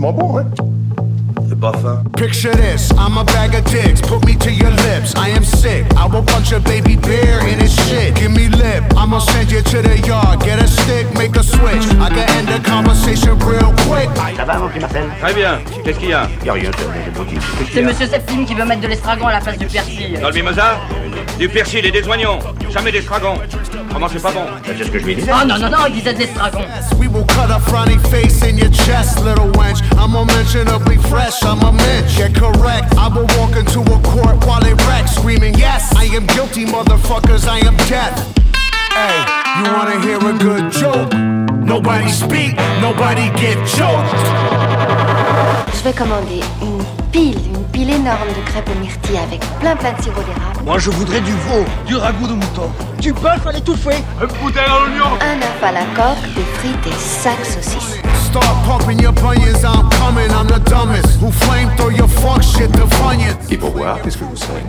moins bon, ouais. C'est pas fin. Picture this, I'm a bag of dicks, put me to your lips. I am sick, I will punch a baby bear in his shit. Give me lip, I'ma send you to the yard. Get a stick, make a switch. I can end the conversation real quick. Ça va, mon petit Marcel Très bien. Qu'est-ce qu'il y a Y'a rien, C'est Monsieur Septime qui veut mettre de l'estragon à la place du persil. Dans le mimosa Du persil et des oignons. Jamais d'estragon. Comment c'est pas bon C'est ce que je lui disais. Oh non, non, non, il disait de l'estragon. We will cut a frowny face in your chest, little wench. I'm unmentionably fresh, I'm a mensch. Get correct, I will walk into a court while it wrecks, screaming, Yes, I am guilty, motherfuckers, I am death. Hey, you wanna hear a good joke? Nobody speak, nobody get choked. Je vais commander une pile, une pile énorme de crêpes aux myrtilles avec plein plein de sirop d'érable. Moi je voudrais du veau, du ragoût de mouton, du bœuf à l'étouffée. Un œuf à la coque, des frites et sacs saucisses. Start pumping your bunions, I'm coming, I'm the dumbest. Who flame throw your fuck shit to funyuns. Et pour boire, qu'est-ce que vous savez?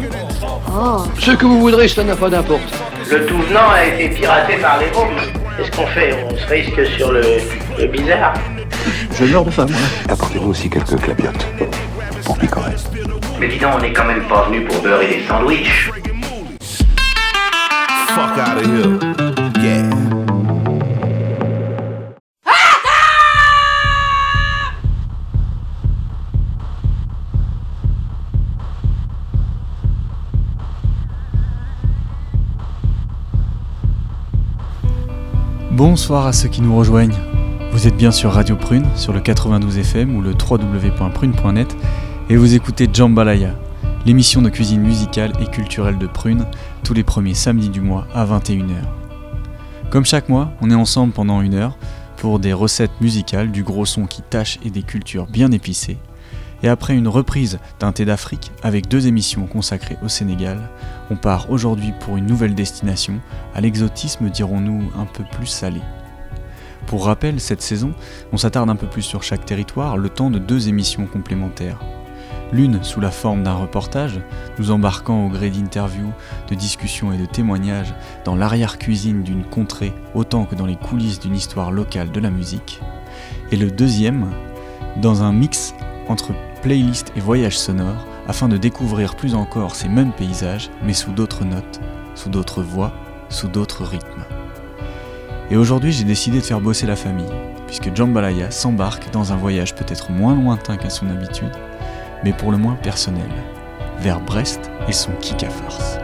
Oh, Ce que vous voudrez, cela n'a pas d'importance. Le tout venant a été piraté par les Roms. Qu'est-ce qu'on fait? On se risque sur le, le bizarre. Je meurs de faim, moi. Apportez-vous aussi quelques clapiotes. Pour picorer. Mais dis donc, on n'est quand même pas venu pour beurrer des sandwichs. Fuck out of here. Yeah. Bonsoir à ceux qui nous rejoignent. Vous êtes bien sur Radio Prune, sur le 92 FM ou le www.prune.net et vous écoutez Jambalaya, l'émission de cuisine musicale et culturelle de Prune, tous les premiers samedis du mois à 21h. Comme chaque mois, on est ensemble pendant une heure pour des recettes musicales, du gros son qui tâche et des cultures bien épicées. Et après une reprise d'un thé d'Afrique avec deux émissions consacrées au Sénégal, on part aujourd'hui pour une nouvelle destination, à l'exotisme dirons-nous un peu plus salé. Pour rappel, cette saison, on s'attarde un peu plus sur chaque territoire, le temps de deux émissions complémentaires. L'une sous la forme d'un reportage, nous embarquant au gré d'interviews, de discussions et de témoignages dans l'arrière-cuisine d'une contrée autant que dans les coulisses d'une histoire locale de la musique. Et le deuxième, dans un mix entre playlist et voyage sonore, afin de découvrir plus encore ces mêmes paysages, mais sous d'autres notes, sous d'autres voix, sous d'autres rythmes. Et aujourd'hui, j'ai décidé de faire bosser la famille, puisque Jambalaya s'embarque dans un voyage peut-être moins lointain qu'à son habitude, mais pour le moins personnel, vers Brest et son kick à farce.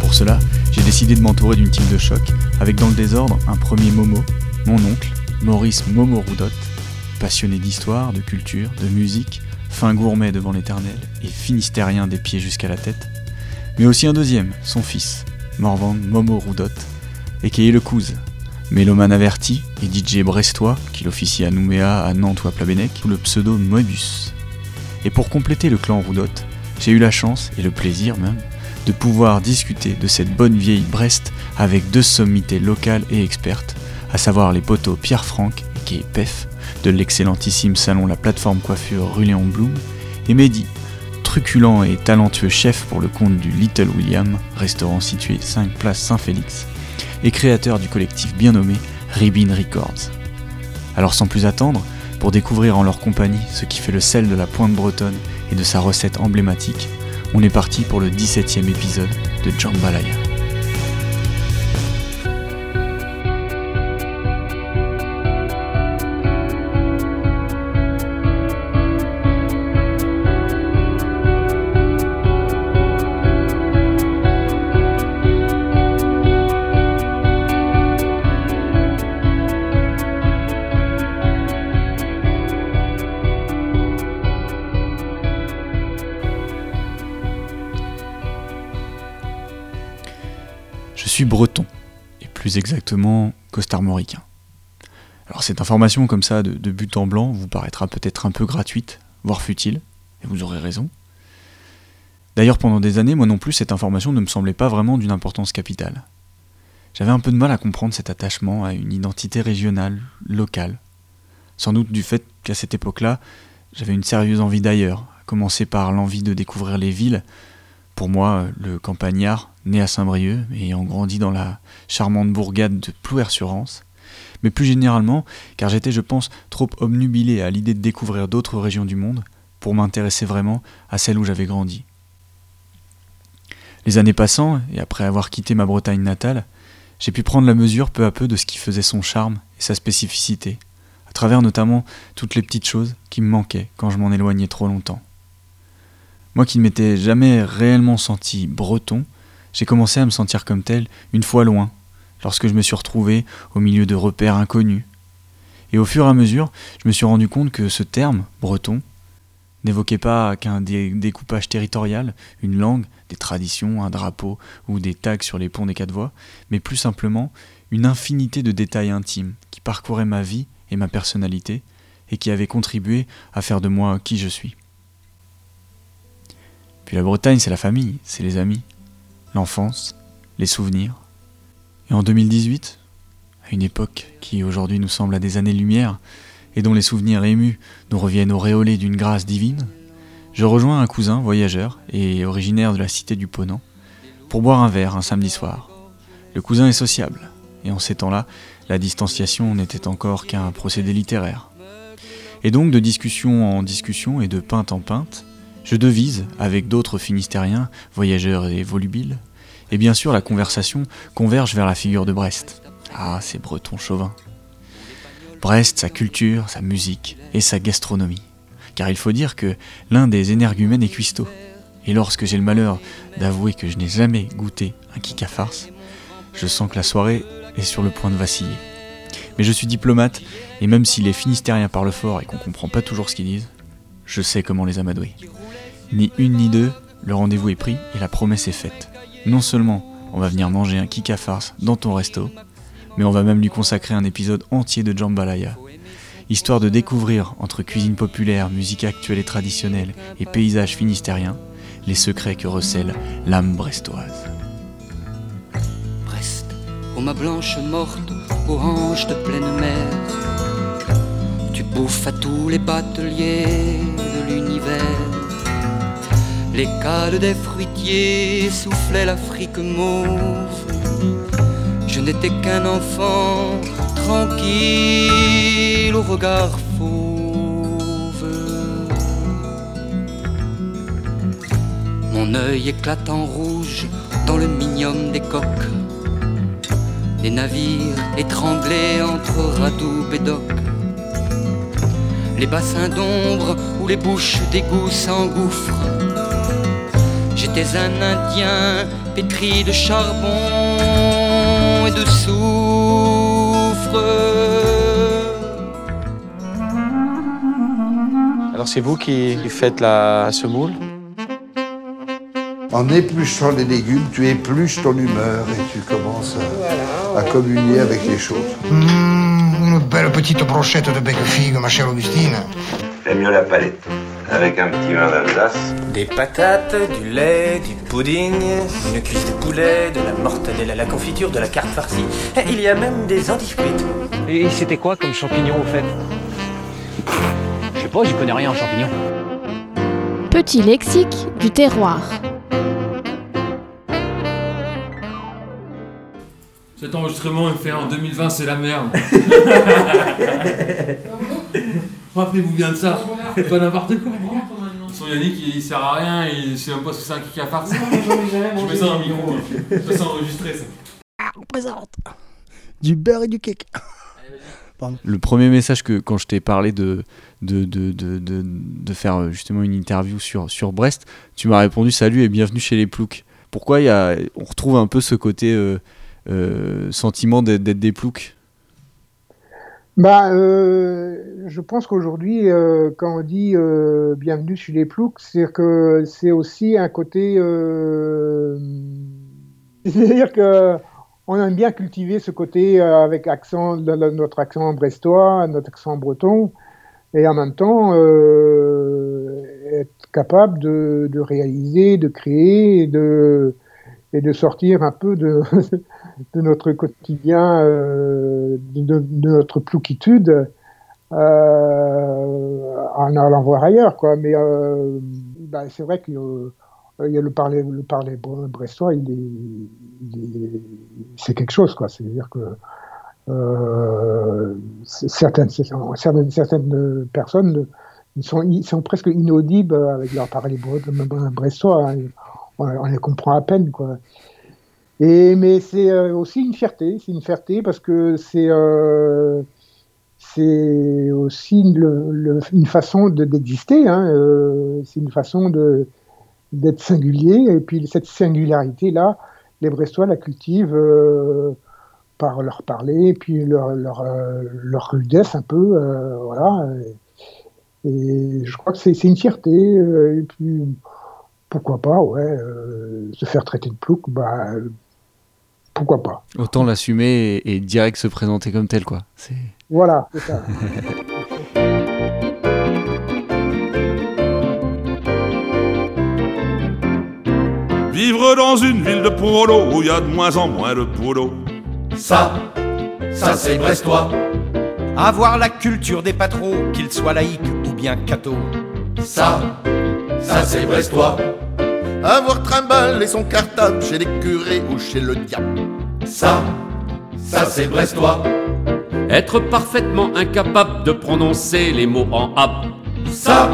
Pour cela, j'ai décidé de m'entourer d'une team de choc, avec dans le désordre un premier Momo, mon oncle, Maurice Momo Roudotte, passionné d'histoire, de culture, de musique, fin gourmet devant l'éternel et finistérien des pieds jusqu'à la tête, mais aussi un deuxième, son fils, Morvan Momo Roudotte, et qui est le averti et DJ brestois, qu'il officie à Nouméa, à Nantes ou à Plabennec, sous le pseudo Moebius. Et pour compléter le clan Roudotte, j'ai eu la chance, et le plaisir même, de pouvoir discuter de cette bonne vieille Brest avec deux sommités locales et expertes, à savoir les poteaux Pierre Franck, qui est PEF, de l'excellentissime salon La Plateforme Coiffure rue Léon Blum, et Mehdi, truculent et talentueux chef pour le compte du Little William, restaurant situé 5 place Saint-Félix, et créateur du collectif bien nommé Ribbon Records. Alors sans plus attendre, pour découvrir en leur compagnie ce qui fait le sel de la pointe bretonne et de sa recette emblématique, on est parti pour le 17e épisode de Jambalaya. Plus exactement costarmoricain. Alors cette information comme ça de, de but en blanc vous paraîtra peut-être un peu gratuite, voire futile, et vous aurez raison. D'ailleurs pendant des années, moi non plus, cette information ne me semblait pas vraiment d'une importance capitale. J'avais un peu de mal à comprendre cet attachement à une identité régionale, locale. Sans doute du fait qu'à cette époque-là, j'avais une sérieuse envie d'ailleurs, à commencer par l'envie de découvrir les villes, Pour moi, le campagnard, né à Saint-Brieuc et ayant grandi dans la charmante bourgade de Plouer-sur-Anse, mais plus généralement, car j'étais, je pense, trop obnubilé à l'idée de découvrir d'autres régions du monde pour m'intéresser vraiment à celle où j'avais grandi. Les années passant, et après avoir quitté ma Bretagne natale, j'ai pu prendre la mesure peu à peu de ce qui faisait son charme et sa spécificité, à travers notamment toutes les petites choses qui me manquaient quand je m'en éloignais trop longtemps. Moi qui ne m'étais jamais réellement senti breton, j'ai commencé à me sentir comme tel une fois loin, lorsque je me suis retrouvé au milieu de repères inconnus. Et au fur et à mesure, je me suis rendu compte que ce terme, breton, n'évoquait pas qu'un découpage territorial, une langue, des traditions, un drapeau ou des tags sur les ponts des quatre voies, mais plus simplement une infinité de détails intimes qui parcouraient ma vie et ma personnalité et qui avaient contribué à faire de moi qui je suis. Puis la Bretagne, c'est la famille, c'est les amis, l'enfance, les souvenirs. Et en 2018, à une époque qui aujourd'hui nous semble à des années-lumière, et dont les souvenirs émus nous reviennent auréolés d'une grâce divine, je rejoins un cousin voyageur et originaire de la cité du Ponant pour boire un verre un samedi soir. Le cousin est sociable, et en ces temps-là, la distanciation n'était encore qu'un procédé littéraire. Et donc, de discussion en discussion et de pinte en pinte, je devise, avec d'autres finistériens, voyageurs et volubiles, et bien sûr la conversation converge vers la figure de Brest. Ah, ces bretons chauvins. Brest, sa culture, sa musique et sa gastronomie. Car il faut dire que l'un des énergumènes est cuistot. Et lorsque j'ai le malheur d'avouer que je n'ai jamais goûté un kick à farce, je sens que la soirée est sur le point de vaciller. Mais je suis diplomate, et même si les Finistériens parlent fort et qu'on comprend pas toujours ce qu'ils disent, je sais comment les amadouer. Ni une ni deux, le rendez-vous est pris et la promesse est faite. Non seulement on va venir manger un kick à farce dans ton resto, mais on va même lui consacrer un épisode entier de Jambalaya, histoire de découvrir, entre cuisine populaire, musique actuelle et traditionnelle et paysage finistérien, les secrets que recèle l'âme brestoise. Brest, ô ma blanche morte, hanches de pleine mer, tu bouffes à tous les bateliers de l'univers. Les cales des fruitiers soufflaient l'Afrique mauve je n'étais qu'un enfant tranquille au regard fauve. Mon œil éclate en rouge dans le minium des coques. Les navires étranglés entre radoub et doc. Les bassins d'ombre où les bouches d'égout s'engouffrent. J'étais un Indien pétri de charbon de soufre. Alors c'est vous qui, faites la semoule? En épluchant les légumes, tu épluches ton humeur et tu commences à, communier avec les choses. Mmh, belle petite brochette de bec figue, ma chère Augustine. J'aime mieux la palette avec un petit vin d'Alsace. Des patates, du lait, du pudding, une cuisse de poulet, de la mortadelle à la confiture, de la carte farcie. Et il y a même des antifrites. Et c'était quoi comme champignon au fait? Je sais pas, j'y connais rien en champignons. Petit lexique du terroir. Cet enregistrement est fait en 2020, c'est la merde. Rappelez-vous bien de ça. Faites pas n'importe quoi. Son Yannick, il, sert à rien, il sait même pas ce que c'est un kick à farce. Je mets ça dans le micro. Je vais ça enregistrer ça. On présente du beurre et du cake. Le premier message que quand je t'ai parlé de de, de, de, de, faire euh, justement une interview sur, sur Brest, tu m'as répondu salut et bienvenue chez les ploucs. Pourquoi y a, on retrouve un peu ce côté euh, sentiment d'être des ploucs bah, euh, je pense qu'aujourd'hui, euh, quand on dit euh, bienvenue chez les ploucs, c'est que c'est aussi un côté. C'est-à-dire que on aime bien cultiver ce côté avec accent, notre accent brestois, notre accent breton, et en même temps être capable de, réaliser, de créer de, et de sortir un peu de, de notre quotidien, euh, de, notre plouquitude, euh, en allant voir ailleurs. Quoi. Mais euh, bah, c'est vrai a le parler, le parler bre- brestois, c'est quelque chose, quoi. C'est-à-dire que certaines, certaines, personnes sont, presque inaudibles avec leur parler bre- brestois. hein. On, on les comprend à peine, quoi. Et, mais c'est euh, aussi une fierté, c'est une fierté parce que c'est euh, c'est aussi une façon de- d'exister, hein, euh, c'est une façon d'être singulier, et puis cette singularité-là, les Brestois la cultivent par leur parler, et puis leur, leur, rudesse un peu, voilà. Et, je crois que c'est une fierté, et puis pourquoi pas, ouais, se faire traiter de plouc, bah, pourquoi pas. Autant l'assumer et, et direct se présenter comme tel, quoi. C'est... Voilà, c'est ça. Vivre dans une ville de polo où il y a de moins en moins de boulot. Ça, ça c'est brestois. Avoir la culture des patrons, qu'ils soient laïcs ou bien cathos. Ça, ça c'est brestois. Avoir trimballé son cartable chez les curés ou chez le diable. Ça, ça c'est brestois. Être parfaitement incapable de prononcer les mots en ab. Ça,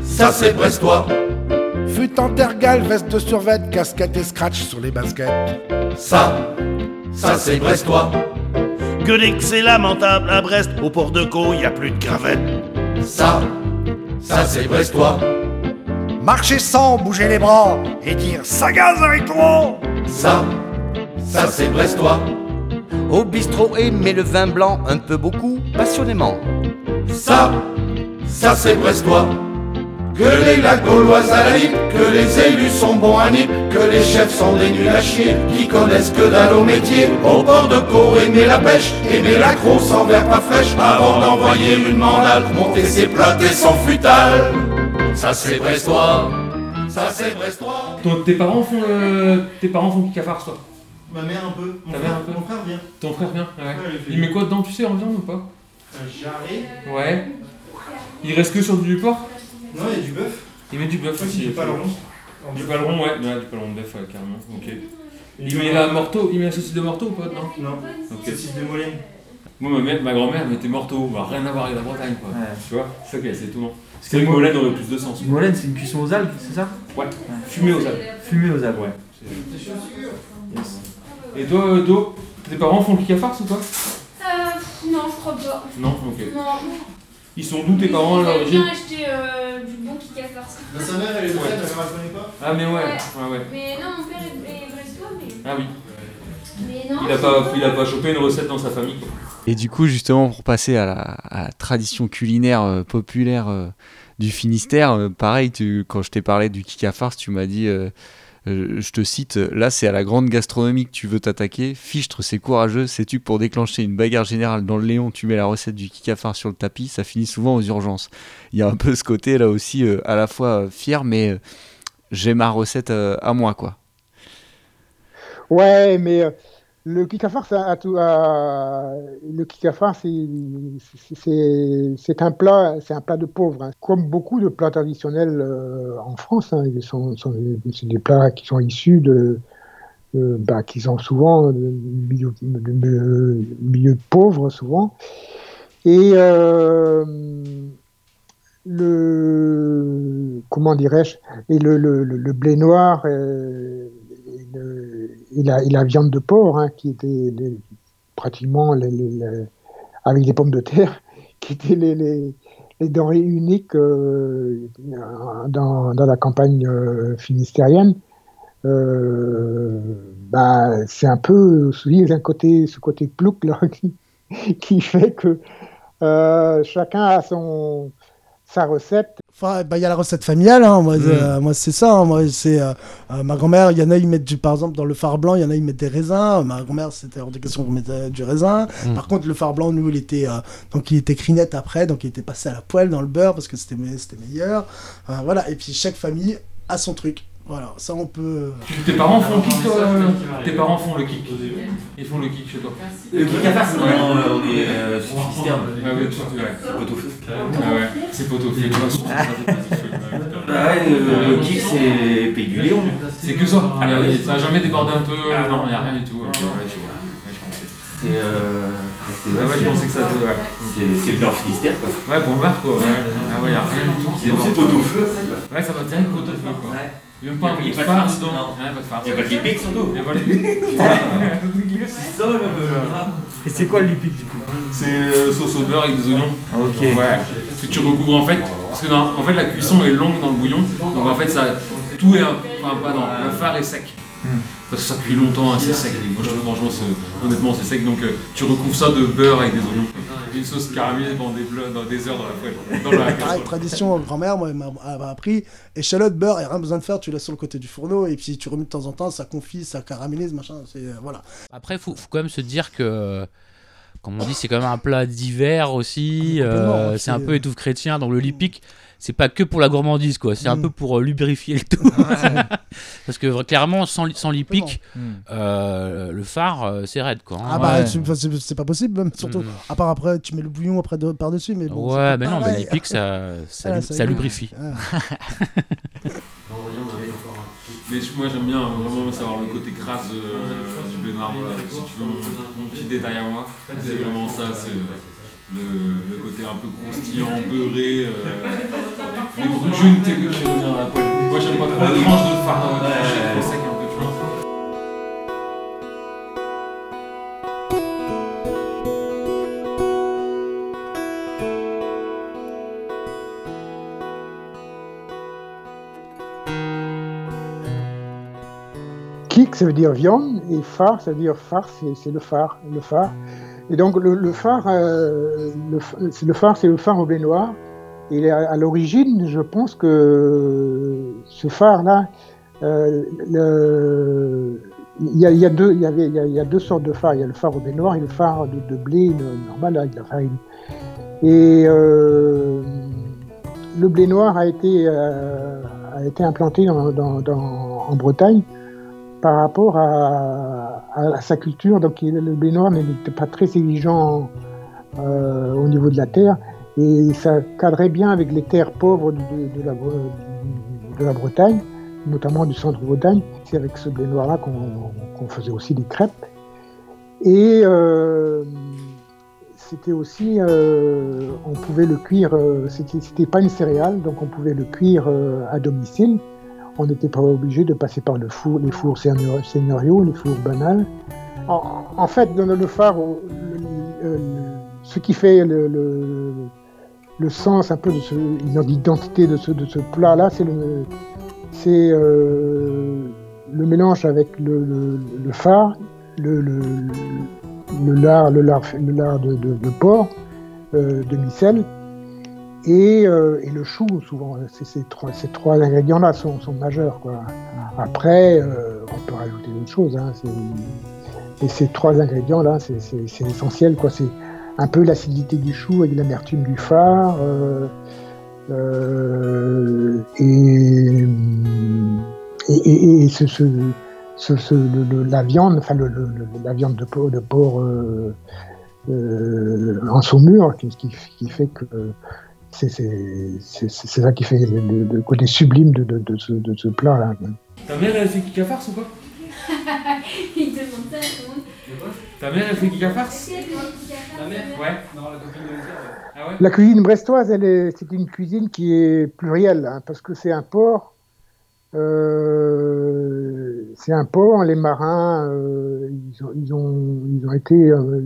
ça c'est brestois. Fut en tergal, veste de survêt, casquette et scratch sur les baskets. Ça, ça c'est brestois. Que c'est lamentable à Brest, au port de Co, y a plus de gravette. Ça, ça c'est brestois. Marcher sans bouger les bras et dire ça gaze avec toi. Ça, ça c'est brestois. Au bistrot aimer le vin blanc un peu beaucoup, passionnément. Ça, ça c'est brestois. Que les lacs gauloises à la que les élus sont bons à nip, que les chefs sont des nuls à chier, qui connaissent que dalle au métier. Au bord de Co, aimer la pêche, aimer la crosse en verre pas fraîche, avant d'envoyer une mandale, monter ses plates et son futal. Ça c'est brestois, ça c'est brestois. Tes parents font le. Tes parents font Kikafars, toi? Ma mère un peu. Mon Ta frère, mère un peu Mon frère vient. Ton frère vient Ouais. Ouais, il fait- Il met quoi dedans, tu sais, en viande ou pas? Un jarret. Ouais. Il reste que sur du porc? Non, il y a du bœuf. Il met du bœuf aussi. du paleron. Du paleron, ouais. Ouais, du paleron de bœuf, ouais, carrément. Ok. Et Il met la morteau, il met la saucisse de morteau ou pas Non. Non. Ok. Saucisse de Molène. Moi, ma, mère- ma grand-mère mettait morteau, bah, rien à voir avec la Bretagne, quoi. Ouais. Tu vois? C'est ça qui est assez étonnant. Vrai que Molène aurait plus de sens. Molène, c'est une cuisson aux algues, c'est ça? Ouais. Fumé aux algues. Fumée aux algues. Ouais. Et toi, euh, Do, tes parents font le Kikafars ou pas Euh, non, je crois pas. Non, ok. Non. Ils sont d'où tes parents à Ils aiment l'origine bien acheter euh, du bon Kikafars. Bah, sa mère, elle est de Ouais. Brest, elle ne connaît pas Ah, mais ouais, ouais, ouais. Mais non, mon père est, est brestois, mais. Ah oui. Mais non. Il a pas, il a pas chopé une recette dans sa famille, quoi. Et du coup, justement, pour passer à la, à la tradition culinaire euh, populaire euh, du Finistère, euh, pareil, tu, quand je t'ai parlé du Kikafars, tu m'as dit, euh, euh, je te cite, là c'est à la grande gastronomie que tu veux t'attaquer. Fichtre, c'est courageux. Sais-tu que pour déclencher une bagarre générale dans le Léon, tu mets la recette du Kikafars sur le tapis, ça finit souvent aux urgences. Il y a un peu ce côté là aussi, euh, à la fois euh, fier, mais j'ai ma recette à moi, quoi. Ouais, mais le kikafar, kikafar, c'est un plat, c'est un plat de pauvre. hein. Comme beaucoup de plats traditionnels euh, en France, hein, c'est des plats qui sont issus de, de- bah, qui sont souvent de de milieux pauvres souvent. Et euh, le comment dirais-je et le, blé noir euh, et, la, et la viande de porc hein, qui étaient les- pratiquement les, les- les- avec des pommes de terre qui étaient les, les, les denrées uniques euh, dans, dans la campagne euh, finistérienne. Euh, bah, c'est un peu oui, un côté ce côté plouc là qui, qui fait que chacun a son sa recette Enfin, bah, il y a la recette familiale, hein. moi, Mm. euh, moi c'est ça, hein. moi c'est euh, euh, ma grand-mère, il y en a ils mettent du, par exemple dans le phare blanc, il y en a ils mettent des raisins, ma grand-mère c'était hors de question qu'on mette euh, du raisin, Mm. par contre le phare blanc nous il était donc il était crinette après, donc il était passé à la poêle dans le beurre parce que c'était c'était meilleur, voilà, et puis chaque famille a son truc, voilà, ça on peut... Tes parents font le kick, toi Tes parents font le kick. Ils font le kick chez toi. Le Kikafars, Ouais. non, euh, on est euh, sur Finistère. Ah ouais. C'est pot au feu. Ah ouais, c'est pot au feu. Bah ouais, le, le kick, c'est Pays du Léon. C'est que ça. Ah, ça a jamais débordé un peu. Ah, non, il n'y a rien du tout. Ouais, je, ouais. C'est euh, c'est- Ouais, ouais, je pensais que ça devait. Ouais. c'est- c'est bien Finistère quoi. Ouais, pour le bar quoi. Ouais. Ah ouais, il n'y a rien du tout. qui C'est déborde. c'est pot-au-feu. Ouais, ça va direct pot au feu quoi. Il n'y a même pas un Il y peu a de pas de farce non. Il y a pas de lipic, surtout. Il y a pas de lipic. C'est ça le. Et c'est quoi le lipic du coup C'est euh, sauce au beurre avec des oignons. Ok. Ouais. Que tu recouvres en fait. Parce que en fait la cuisson est longue dans le bouillon. Donc en fait ça tout est un- enfin pas dans le phare est sec. Parce que ça cuit longtemps, hein, c'est sec. Moi je trouve franchement c'est- honnêtement c'est sec donc euh, tu recouvres ça de beurre avec des oignons. Une sauce caramélisée pendant des, pla- dans des heures dans la poêle. Dans la Pareil, casserole. tradition, grand-mère, moi, elle m'a appris. Échalote, beurre, il n'y a rien besoin de faire, tu laisses sur le côté du fourneau et puis tu remets de temps en temps, ça confit, ça caramélise, machin. C'est, euh, voilà. Après, il faut, faut quand même se dire que, comme on dit, c'est quand même un plat d'hiver aussi. complètement, euh, ouais, c'est un peu étouffe chrétien. Donc le lipic, c'est pas que pour la gourmandise, quoi. C'est un Mm. peu pour lubrifier le tout. Parce que clairement, sans, li- sans euh, le phare, euh, c'est raide, quoi. hein. Ah bah, Ouais. tu- c'est c'est pas possible, même, surtout. Mm. À part après, tu mets le bouillon après de- par-dessus, mais bon. Ouais, mais non, mais pareil. lipic, ça, ça, Ah, lu- ça ça lubrifie. Ah. Mais je- moi j'aime bien vraiment savoir le côté crasse euh, du. Voilà. Si tu veux mon, mon petit détail à moi, c'est vraiment ça, c'est le, le côté un peu croustillant, beurré. Euh, les sais, que veux bien à la poêle. Moi j'aime pas trop les tranches de phare euh, tranchées, trop sec un peu, tu vois. Kick, ça veut dire viande, et phare, ça veut dire phare, c'est c'est le phare, le phare. Et donc le, phare, euh, le, phare, c'est le phare au blé noir. Et à, l'origine, je pense que ce phare-là, il y, a, deux, sortes de phares. Il y a le phare au blé noir et le phare de, blé normal avec la farine. Et euh, le blé noir a été, euh, a été implanté en Bretagne par rapport à, sa culture. Donc le blé noir n'était pas très exigeant euh, au niveau de la terre et ça cadrait bien avec les terres pauvres de, de la, Bretagne, notamment du centre Bretagne. C'est avec ce blé noir-là qu'on faisait aussi des crêpes. Et euh, c'était aussi, euh, on pouvait le cuire, euh, c'était pas une céréale, donc on pouvait le cuire euh, à domicile. On n'était pas obligé de passer par le four, les fours seigneur- seigneuriaux, les fours banals. En, fait, dans le phare, le- ce qui fait le, sens un peu de ce, l'identité de ce, plat-là, c'est euh, le mélange avec le, phare, le, lard, le lard, de, de- de porc, euh, et, euh, et le chou, souvent. Ces, trois, ingrédients-là sont, majeurs. Après, euh, on peut rajouter d'autres choses. Hein, et ces trois ingrédients-là, c'est, essentiel. C'est un peu l'acidité du chou avec l'amertume du phare. et, la viande, enfin la viande de porc, euh, en saumure, qui, qui fait que c'est c'est- c'est- c'est ça qui fait le, le- le côté sublime de, de- de ce, de ce plat-là. Ta mère elle fait Kika farce ou quoi Il demande ça à tout le monde. Ta mère elle fait Kika farce? Ta mère? Ouais. Non, la copine de. Ah ouais? La cuisine brestoise, elle est- c'est une cuisine qui est plurielle, hein, parce que c'est un port. euh, c'est un port, les marins, euh, ils, ont, ils, ont, ils ont été, euh,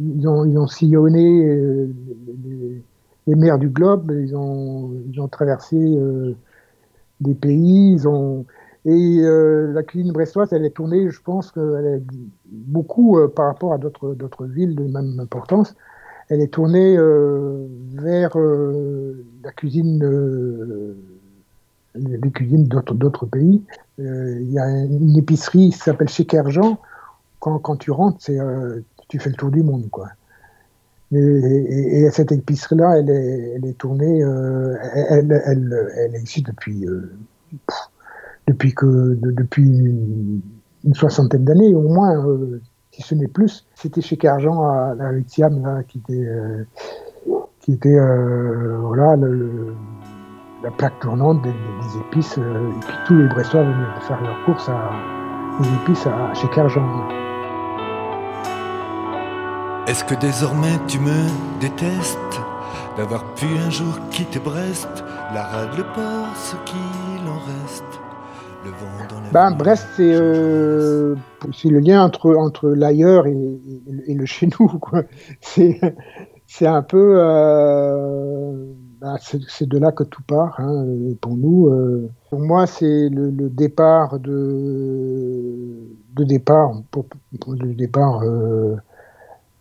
ils, ont, ils ont sillonné euh, les, les mers du globe, ils ont, ils ont traversé euh, des pays, ils ont, et euh, la cuisine brestoise, elle est tournée, je pense beaucoup euh, par rapport à d'autres villes de même importance elle est tournée vers la cuisine, les cuisines d'autres pays. Il y a une épicerie qui s'appelle Chez Kerjan. Quand, tu rentres, tu fais le tour du monde, quoi. Et, et- et cette épicerie-là, elle est, elle est tournée, euh, elle, elle, elle, existe depuis, euh, depuis que, de- depuis une, soixantaine d'années au moins, euh, si ce n'est plus. C'était chez Cargent à la Siam, là, qui était, qui était voilà, la plaque tournante des, épices. et puis tous les Brestois venaient faire leurs courses à épices à, chez Kerjan. Est-ce que désormais tu me détestes d'avoir pu un jour quitter Brest, la rade, le port, ce qu'il en reste, le vent dans la Ben, Brest, c'est euh, c'est le lien entre, entre l'ailleurs et, et- et le chez nous. quoi. C'est un peu. euh, ben, c'est c'est de là que tout part hein, pour nous. euh. Pour moi, c'est le, le départ de, de départ pour, pour le départ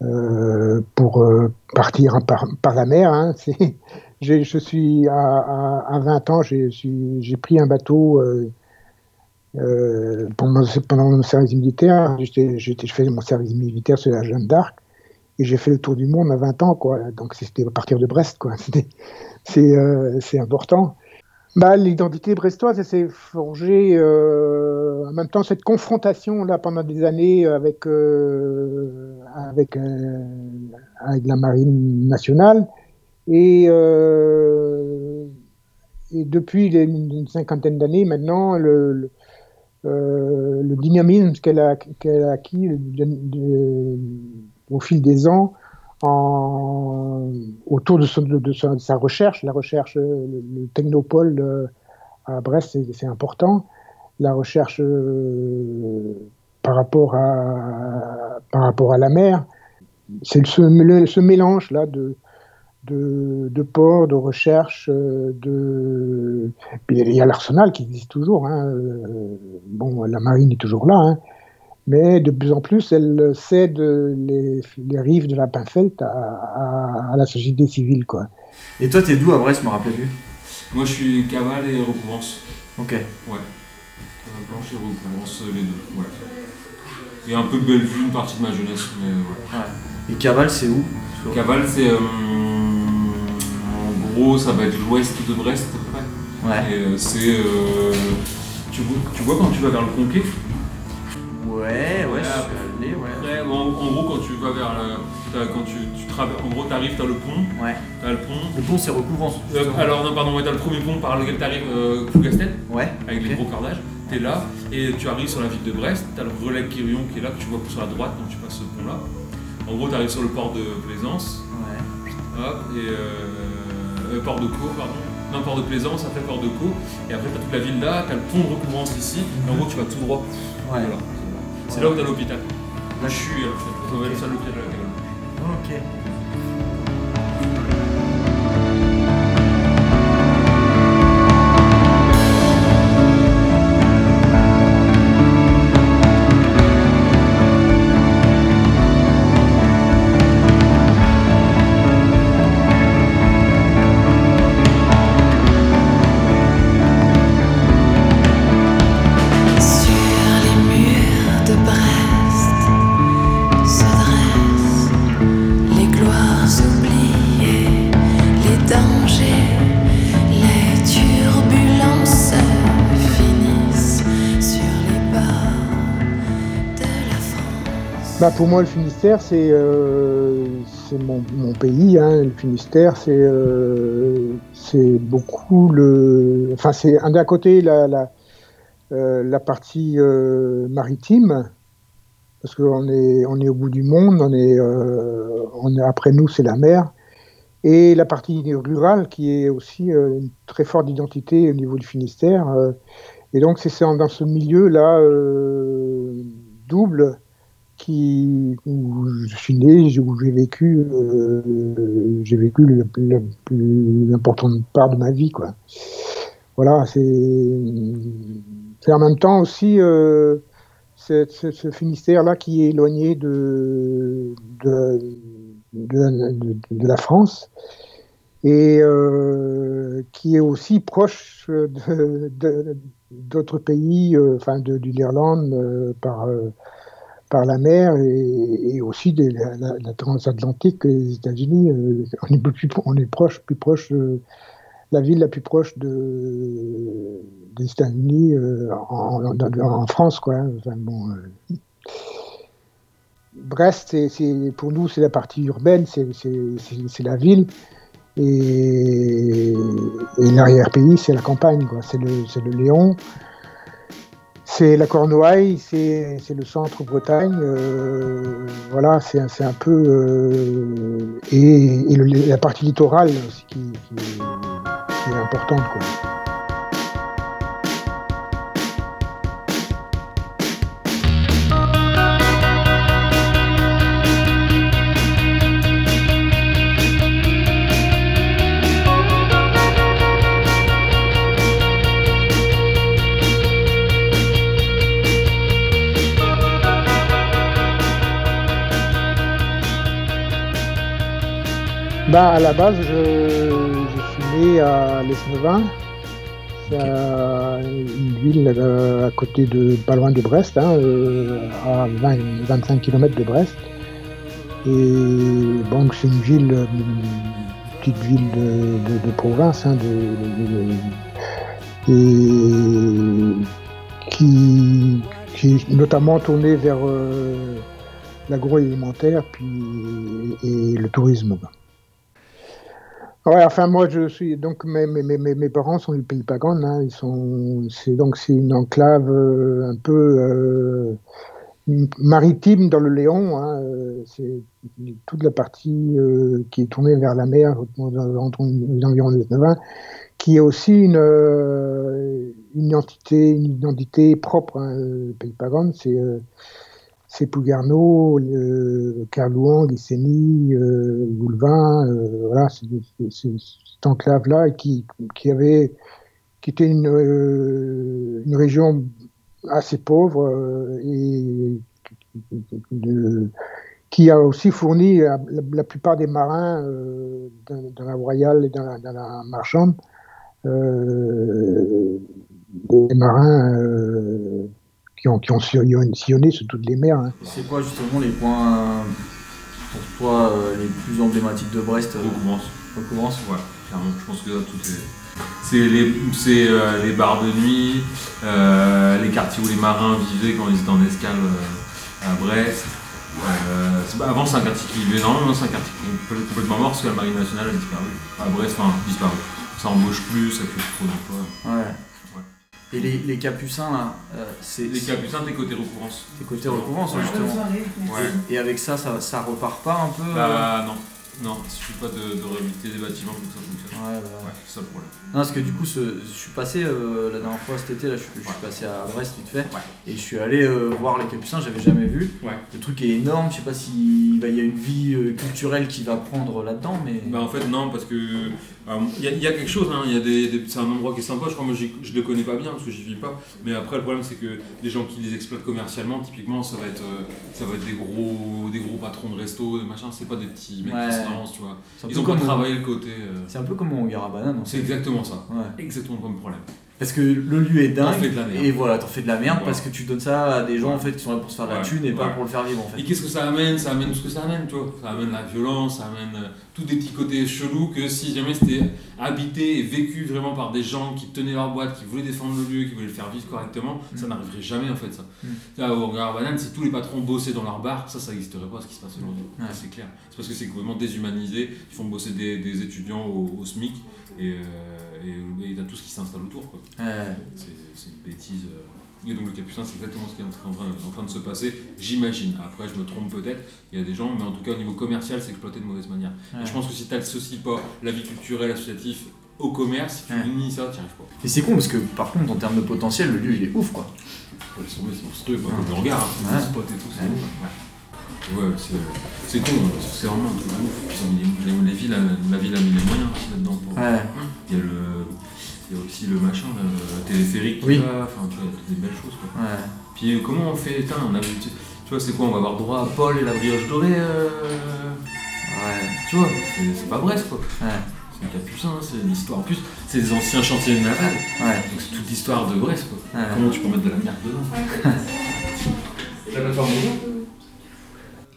euh, pour euh, partir par, la mer. hein. J'ai- Je suis à, à, à 20 ans, j'ai j'ai pris un bateau. euh, pendant, mon service militaire, je faisais mon service militaire sur la Jeanne d'Arc et j'ai fait le tour du monde à 20 ans, quoi. Donc c'était à partir de Brest, c'est important. Bah, l'identité brestoise, s'est forgée euh, en même temps cette confrontation là pendant des années avec euh, euh, avec la marine nationale. Et depuis une cinquantaine d'années maintenant le, dynamisme qu'elle a, acquis au fil des ans en, autour de, sa, recherche. La recherche, euh, le, le technopole euh, à Brest, c'est, important. La recherche euh, par, rapport à, par rapport à la mer, c'est ce, le- ce mélange là de, de, de ports, de recherche, de... Il y a l'arsenal qui existe toujours. hein, Bon, la marine est toujours là, hein, mais de plus en plus, elle cède les, les rives de la Pinfeld à, à- à la société civile. Quoi. Et toi, t'es d'où à Brest, je me rappelle plus Moi, je suis Caval et Recouvrance. Ok. Ouais. Caval Blanche et Recouvrance, euh, les deux. Ouais. Et un peu de Bellevue, une partie de ma jeunesse, mais ouais. Et Caval, c'est où? Caval, c'est. euh, en gros, ça va être l'ouest de Brest, à peu près. Ouais. Et euh, c'est. euh, tu, vois, tu vois quand tu vas vers le Conquet? Ouais, ouais, je après- suis allé, ouais. après, en, en gros, quand tu vas vers la. Quand tu, tu traverses, en gros, t'arrives, t'as le pont. Ouais. T'as le pont. Le pont, c'est recouvrance. Euh, alors non pardon, ouais, t'as le premier pont par lequel t'arrives euh, Plougastel, Ouais. avec les gros cordages. T'es là et tu arrives sur la ville de Brest. T'as le relais Quirion qui est là que tu vois sur la droite quand tu passes ce pont là. En gros, t'arrives sur le port de Plaisance. Ouais. Hop et euh, euh, port de Caux pardon. Non port de Plaisance après port de Caux et après t'as toute la ville là. T'as le pont de recouvrance ici. Et en gros, tu vas tout droit. Ouais. Voilà. C'est là où t'as l'hôpital. Là, Je suis à l'hôpital. C'est à l'hôpital de la Cavale. Ok. Bah, pour moi, le Finistère, c'est euh, mon, mon pays. hein. Le Finistère, c'est euh, beaucoup le. Enfin, c'est d'un côté la, la, euh, la partie euh, maritime, parce qu'on est, on est au bout du monde, on est, euh, on est après nous, c'est la mer. Et la partie rurale, qui est aussi euh, une très forte identité au niveau du Finistère. et donc, c'est dans ce milieu-là double où je suis né, où j'ai vécu, euh, j'ai vécu la plus, importante part de ma vie, quoi. Voilà, c'est, en même temps aussi euh, ce Finistère-là qui est éloigné de, la France et euh, qui est aussi proche d'autres pays, enfin de, de l'Irlande par, par la mer et, aussi de la, la- la transatlantique des États-Unis. euh, on, est on est proche, plus proche de la ville la plus proche de, des États-Unis euh, en, France, quoi. Euh, Brest, c'est, pour nous, c'est la partie urbaine, c'est, la ville. Et, l'arrière-pays, c'est la campagne, quoi. C'est le, c'est le Léon, c'est la Cornouaille, c'est, le centre Bretagne. euh, voilà, c'est, un- peu. euh, et la partie littorale aussi qui, qui- qui est importante, quoi. Bah, à la base, je, je suis né à Lesnevin. C'est euh, une ville euh, à côté de, pas loin de Brest, hein, euh, à 20, 25 km de Brest. Et bon, c'est une ville, euh, une petite ville de, de- de province, hein, de- de- de- et qui, qui est notamment tournée vers euh, l'agroalimentaire puis, et le tourisme. Ouais, enfin moi je suis donc mes, mes, mes, mes- parents sont du pays Pagan, hein, ils sont c'est donc c'est une enclave euh, un peu euh, maritime dans le Léon, hein, euh, c'est toute la partie euh, qui est tournée vers la mer entre les environs de 19 qui est aussi une, euh, une identité une identité propre, hein, le pays Pagan, c'est euh, c'est Pougarneau, le Carlouan, Guissény, euh, euh, voilà, c'est cette enclave-là qui, était une, euh, une région assez pauvre euh, et qui a aussi fourni la, plupart des marins euh, dans, la royale et dans la, dans la marchande, euh, des marins euh, qui ont, qui ont sillonné, sillonné sur toutes les mers. hein. C'est quoi justement les points pour toi euh, les plus emblématiques de Brest euh, Recouvrance. Recouvrance Ouais, clairement, je pense que là tout est. C'est les, c'est, euh, les bars de nuit, euh, les quartiers où les marins vivaient quand ils étaient en escale euh, à Brest. C'est- bah, avant, c'est un quartier qui vivait énormément, c'est un quartier qui est complè- complètement mort parce que la marine nationale a disparu. À Brest, enfin, disparu. Ça embauche plus, ça crée trop d'emplois. Ouais. Et les, les capucins là, euh, c'est. Les capucins, t'es côté recouvrance. T'es côté recouvrance, Ouais. justement. Ouais. Et, avec ça, ça, ça repart pas un peu Bah euh non, non, il suffit pas de, de réhabiliter des bâtiments pour que ça fonctionne. Ouais, bah ouais. c'est ça le problème. Non, parce que du coup, ce- je suis passé euh, la dernière fois cet été, là, je, suis- je suis passé à Brest vite fait, et je suis allé euh, voir les Capucins, j'avais jamais vu. Le truc est énorme, je sais pas s'il va y a une vie euh, culturelle qui va prendre là-dedans, mais. Bah en fait non parce que il y, a- il y a quelque chose, hein, il y a des, des- c'est un endroit qui est sympa, je crois moi je le connais pas bien parce que j'y vis pas, mais après le problème c'est que les gens qui les exploitent commercialement typiquement ça va être ça va être des gros des gros patrons de resto, des machins, c'est pas des petits mecs Ouais. qui se lancent, tu vois. Ils ont pas travaillé le côté. C'est un peu comme à banane. en C'est fait. Exactement ça. Ouais. Exactement le même problème. Parce que le lieu est dingue. Et voilà, t'en fais de la merde Voilà. parce que tu donnes ça à des gens en fait qui sont là pour se faire de la Ouais, thune et pas ouais. pour le faire vivre en fait. Et qu'est-ce que ça amène? Ça amène tout ce que ça amène, tu vois. Ça amène la violence, ça amène euh, tous des petits côtés chelous que si jamais c'était habité et vécu vraiment par des gens qui tenaient leur boîte, qui voulaient défendre le lieu, qui voulaient le faire vivre correctement, ça n'arriverait jamais en fait ça. Mm. Là, au regard banane, si tous les patrons bossaient dans leur bar, ça, ça n'existerait pas ce qui se passe aujourd'hui. Ouais. C'est clair. C'est parce que c'est complètement déshumanisé, ils font bosser des, des étudiants au, au SMIC et euh, et- t'as tout ce qui s'installe autour. quoi. Ouais. C'est c'est une bêtise. euh. Et donc le capucin, c'est exactement ce qui est en train, en train- de se passer, j'imagine. Après, je me trompe peut-être, il y a des gens, mais en tout cas au niveau commercial, c'est exploité de mauvaise manière. Ouais. Et je pense que si tu n'associes pas la vie culturelle, associative au commerce, si tu unis ça, tu arrives pas. Et c'est con parce que par contre en termes de potentiel, le lieu il est ouf quoi. Ouais, c'est monstrueux, quoi. Quand on regarde, hein, Ouais. spots et tout, c'est. Ouais, Ouais, c'est c'est con, hein, c'est vraiment un truc de ouf. Puis les, les villes, la, la ville a mis les moyens là-dedans. Pour... Ouais. Il y a le. Il y a aussi le machin, le, le téléphérique qui Oui. va, enfin tu vois, il y a des belles choses quoi. Ouais. Puis euh, comment on fait on a tu, tu vois, c'est quoi On va avoir droit à Paul et la brioche dorée euh... Ouais. Tu vois, c'est c'est pas Brest quoi. Ouais. C'est Capucin, c'est l'histoire. En plus, c'est des anciens chantiers navals. Ouais. Donc c'est toute l'histoire de Brest quoi. Ouais. Comment tu peux mettre de la merde dedans La plateforme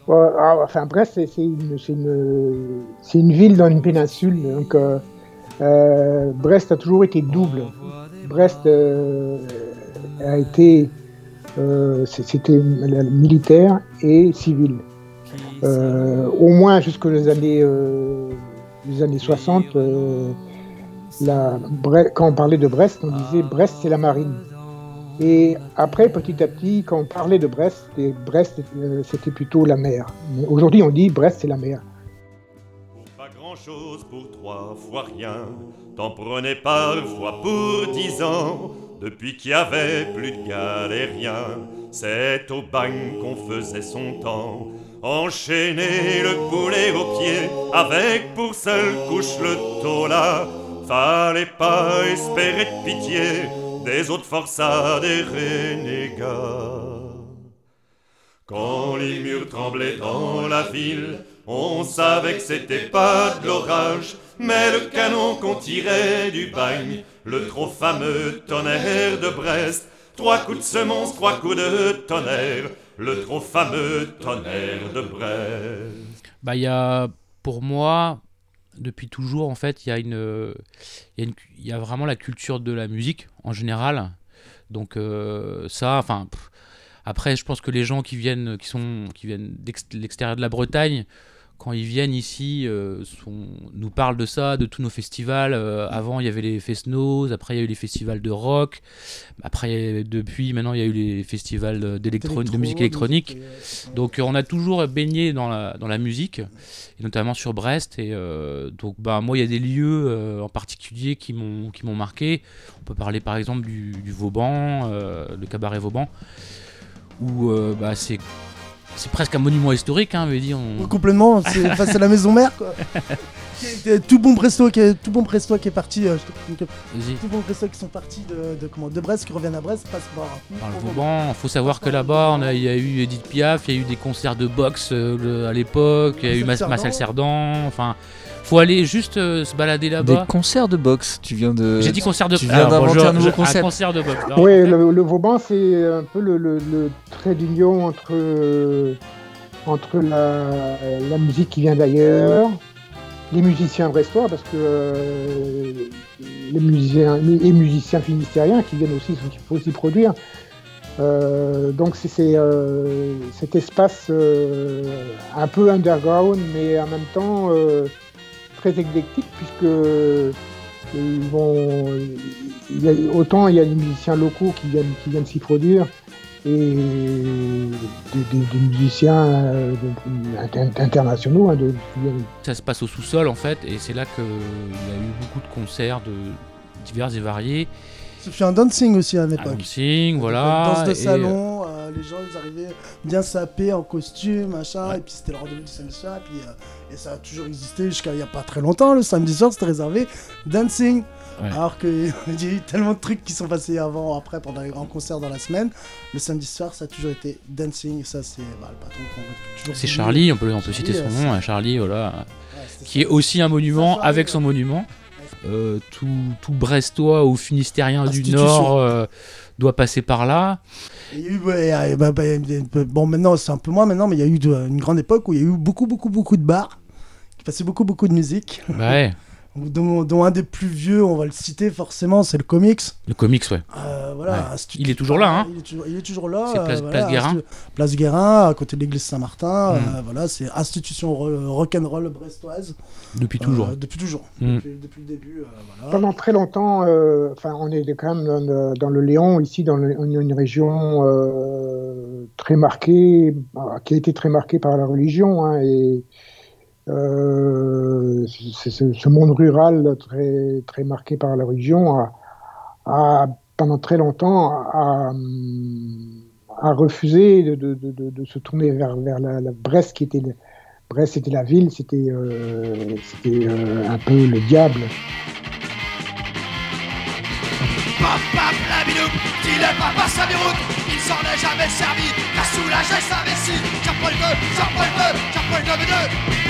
Ouais, ah, enfin, Brest, c'est c'est une, c'est une, c'est une ville dans une péninsule. Donc, euh, euh, Brest a toujours été double. Brest euh, a été. euh, C'était militaire et civil. Au moins jusqu'aux années, euh, des années 60, euh, la, Bre- quand on parlait de Brest, on disait Brest c'est la marine. Et après, petit à petit, quand on parlait de Brest, Brest c'était plutôt la mer. Aujourd'hui, on dit Brest c'est la mer. Pour trois fois rien. T'en prenais parfois pour dix ans. Depuis qu'il y avait plus de galériens, c'est au bagne qu'on faisait son temps. Enchaîner le boulet au pied, avec pour seule couche le tola. Fallait pas espérer de pitié des autres forçats, des renégats. Quand les murs tremblaient dans la ville, on savait que c'était pas de l'orage, mais le canon qu'on tirait du bagne, le trop fameux tonnerre de Brest, trois coups de semonce, trois coups de tonnerre, le trop fameux tonnerre de Brest. Bah, il y a, pour moi, depuis toujours, en fait, il y, a une, y, y a vraiment la culture de la musique en général. Donc, euh, ça, enfin. Après, je pense que les gens qui viennent, qui sont, qui viennent de l'extérieur de la Bretagne, quand ils viennent ici, euh, sont- nous parlent de ça, de tous nos festivals. Euh, avant, il y avait les Fesnos, après, il y a eu les festivals de rock. Après, depuis, maintenant, il y a eu les festivals de musique électronique. Donc, euh, on a toujours baigné dans la, dans la musique, et notamment sur Brest. Et donc, bah, moi, il y a des lieux en particulier qui m'ont marqué. On peut parler par exemple du, du Vauban, le cabaret Vauban, où euh, bah, c'est c'est presque un monument historique, hein, on- Complètement, c'est enfin, c'est la maison mère quoi. Tout bon Brestois qui est, tout bon Brestois qui est parti, euh, je te- tout bon Brestois qui sont partis de, de, comment, de Brest, qui reviennent à Brest, passent par Par le Vauban, il faut savoir que là-bas, il y a eu Edith Piaf, il y a eu des concerts de boxe euh, à l'époque, il y a eu Mas- Marcel Cerdan, enfin, faut aller juste euh, se balader Des là-bas. concerts de boxe, tu viens de. J'ai dit concert de Tu viens d'inventer un nouveau je- concept. Un concert de boxe. Oui, le, le Vauban, c'est un peu le, le- le trait d'union entre, euh, entre la, la musique qui vient d'ailleurs, les musiciens brestois, parce que euh, les musiciens, les musiciens finistériens qui viennent aussi, il faut aussi produire. Euh, donc c'est c'est, euh, cet espace euh, un peu underground, mais en même temps euh, très éclectique, puisque ils vont, il y a- autant il y a des musiciens locaux qui viennent, qui viennent s'y produire et des, des- des musiciens euh, internationaux hein, de, Ça se passe au sous-sol en fait, et c'est là qu'il y a eu beaucoup de concerts de divers et variés. Ça fait un dancing aussi à l'époque. dancing, voilà. Danse de et, salon, euh, les gens ils arrivaient bien sapés en costume, machin, et puis c'était le rendez-vous du samedi soir, et puis euh, et ça a toujours existé jusqu'à il y a pas très longtemps. Le samedi soir c'était réservé dancing. Ouais. Alors qu'il y a eu tellement de trucs qui sont passés avant, après, pendant les grands concerts dans la semaine. Le samedi soir ça a toujours été dancing, ça c'est bah, le patron qu'on toujours C'est. Charlie, on peut, on peut citer son euh, nom, hein, Charlie, voilà, qui est aussi un monument Charlie, avec son monument. Euh, tout, tout Brestois ou Finistérien du Institution. Nord euh, doit passer par là. Il y a eu, ouais, bah, bah, bon, maintenant c'est un peu moins maintenant, mais il y a eu une grande époque où il y a eu beaucoup, beaucoup, beaucoup de bars qui passaient beaucoup, beaucoup de musique. Ouais. dont, dont un des plus vieux, on va le citer forcément, c'est le comics. Le comics, ouais. Euh, voilà, Ouais. Institut- Il est toujours là, hein Il est toujours, il est toujours là. C'est place- euh, place Guérin. Place Guérin, à côté de l'église Saint-Martin. Mm. euh, voilà, c'est institution ro- rock'n'roll brestoise. Depuis Euh, toujours. depuis toujours. Mm. Depuis, depuis le début. euh, voilà. Pendant très longtemps, euh, enfin, on est quand même dans le, dans le Léon, ici, dans le- une, une région euh, très marquée, bah, qui a été très marquée par la religion. hein, et euh, ce monde rural très, marqué par la religion a, pendant très longtemps a, refusé de, se tourner vers, la, la Brest, qui était, Brest était la ville, c'était euh, euh, un peu le diable. Pap, pap, la bidoupe, dit le papa sa déroute, il s'en est jamais servi, la soulagé sa vessie. Jean-Paul II, Jean-Paul II, Jean-Paul II,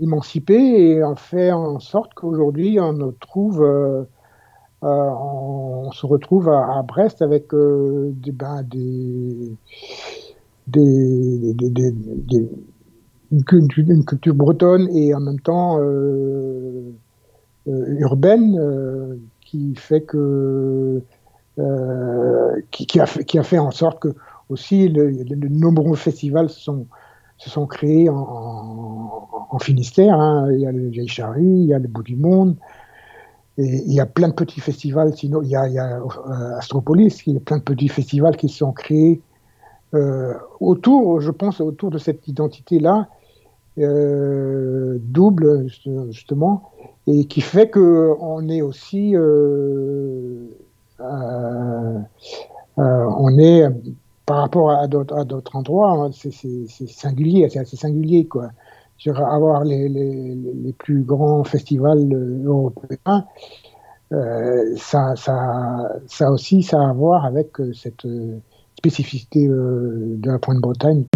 émancipé et a fait en sorte qu'aujourd'hui on trouve, euh, euh, on, se retrouve à, Brest avec euh, des, ben, des, une, culture, bretonne et en même temps urbaine qui fait que qui, a fait, qui a fait en sorte que aussi de nombreux festivals sont, se sont créés en, Finistère. hein. Il y a le Vieille Charrue, il y a le Bout du Monde, et il y a plein de petits festivals. Sinon, il y a, euh, Astropolis, il y a plein de petits festivals qui se sont créés euh, autour, je pense, autour de cette identité-là, euh, double juste- justement, et qui fait que on est aussi, on est par rapport à d'autres endroits, hein, c'est singulier, c'est assez singulier quoi. Avoir les, plus grands festivals euh, européens, euh, ça, aussi, ça a à voir avec euh, cette spécificité de la Pointe-Bretagne.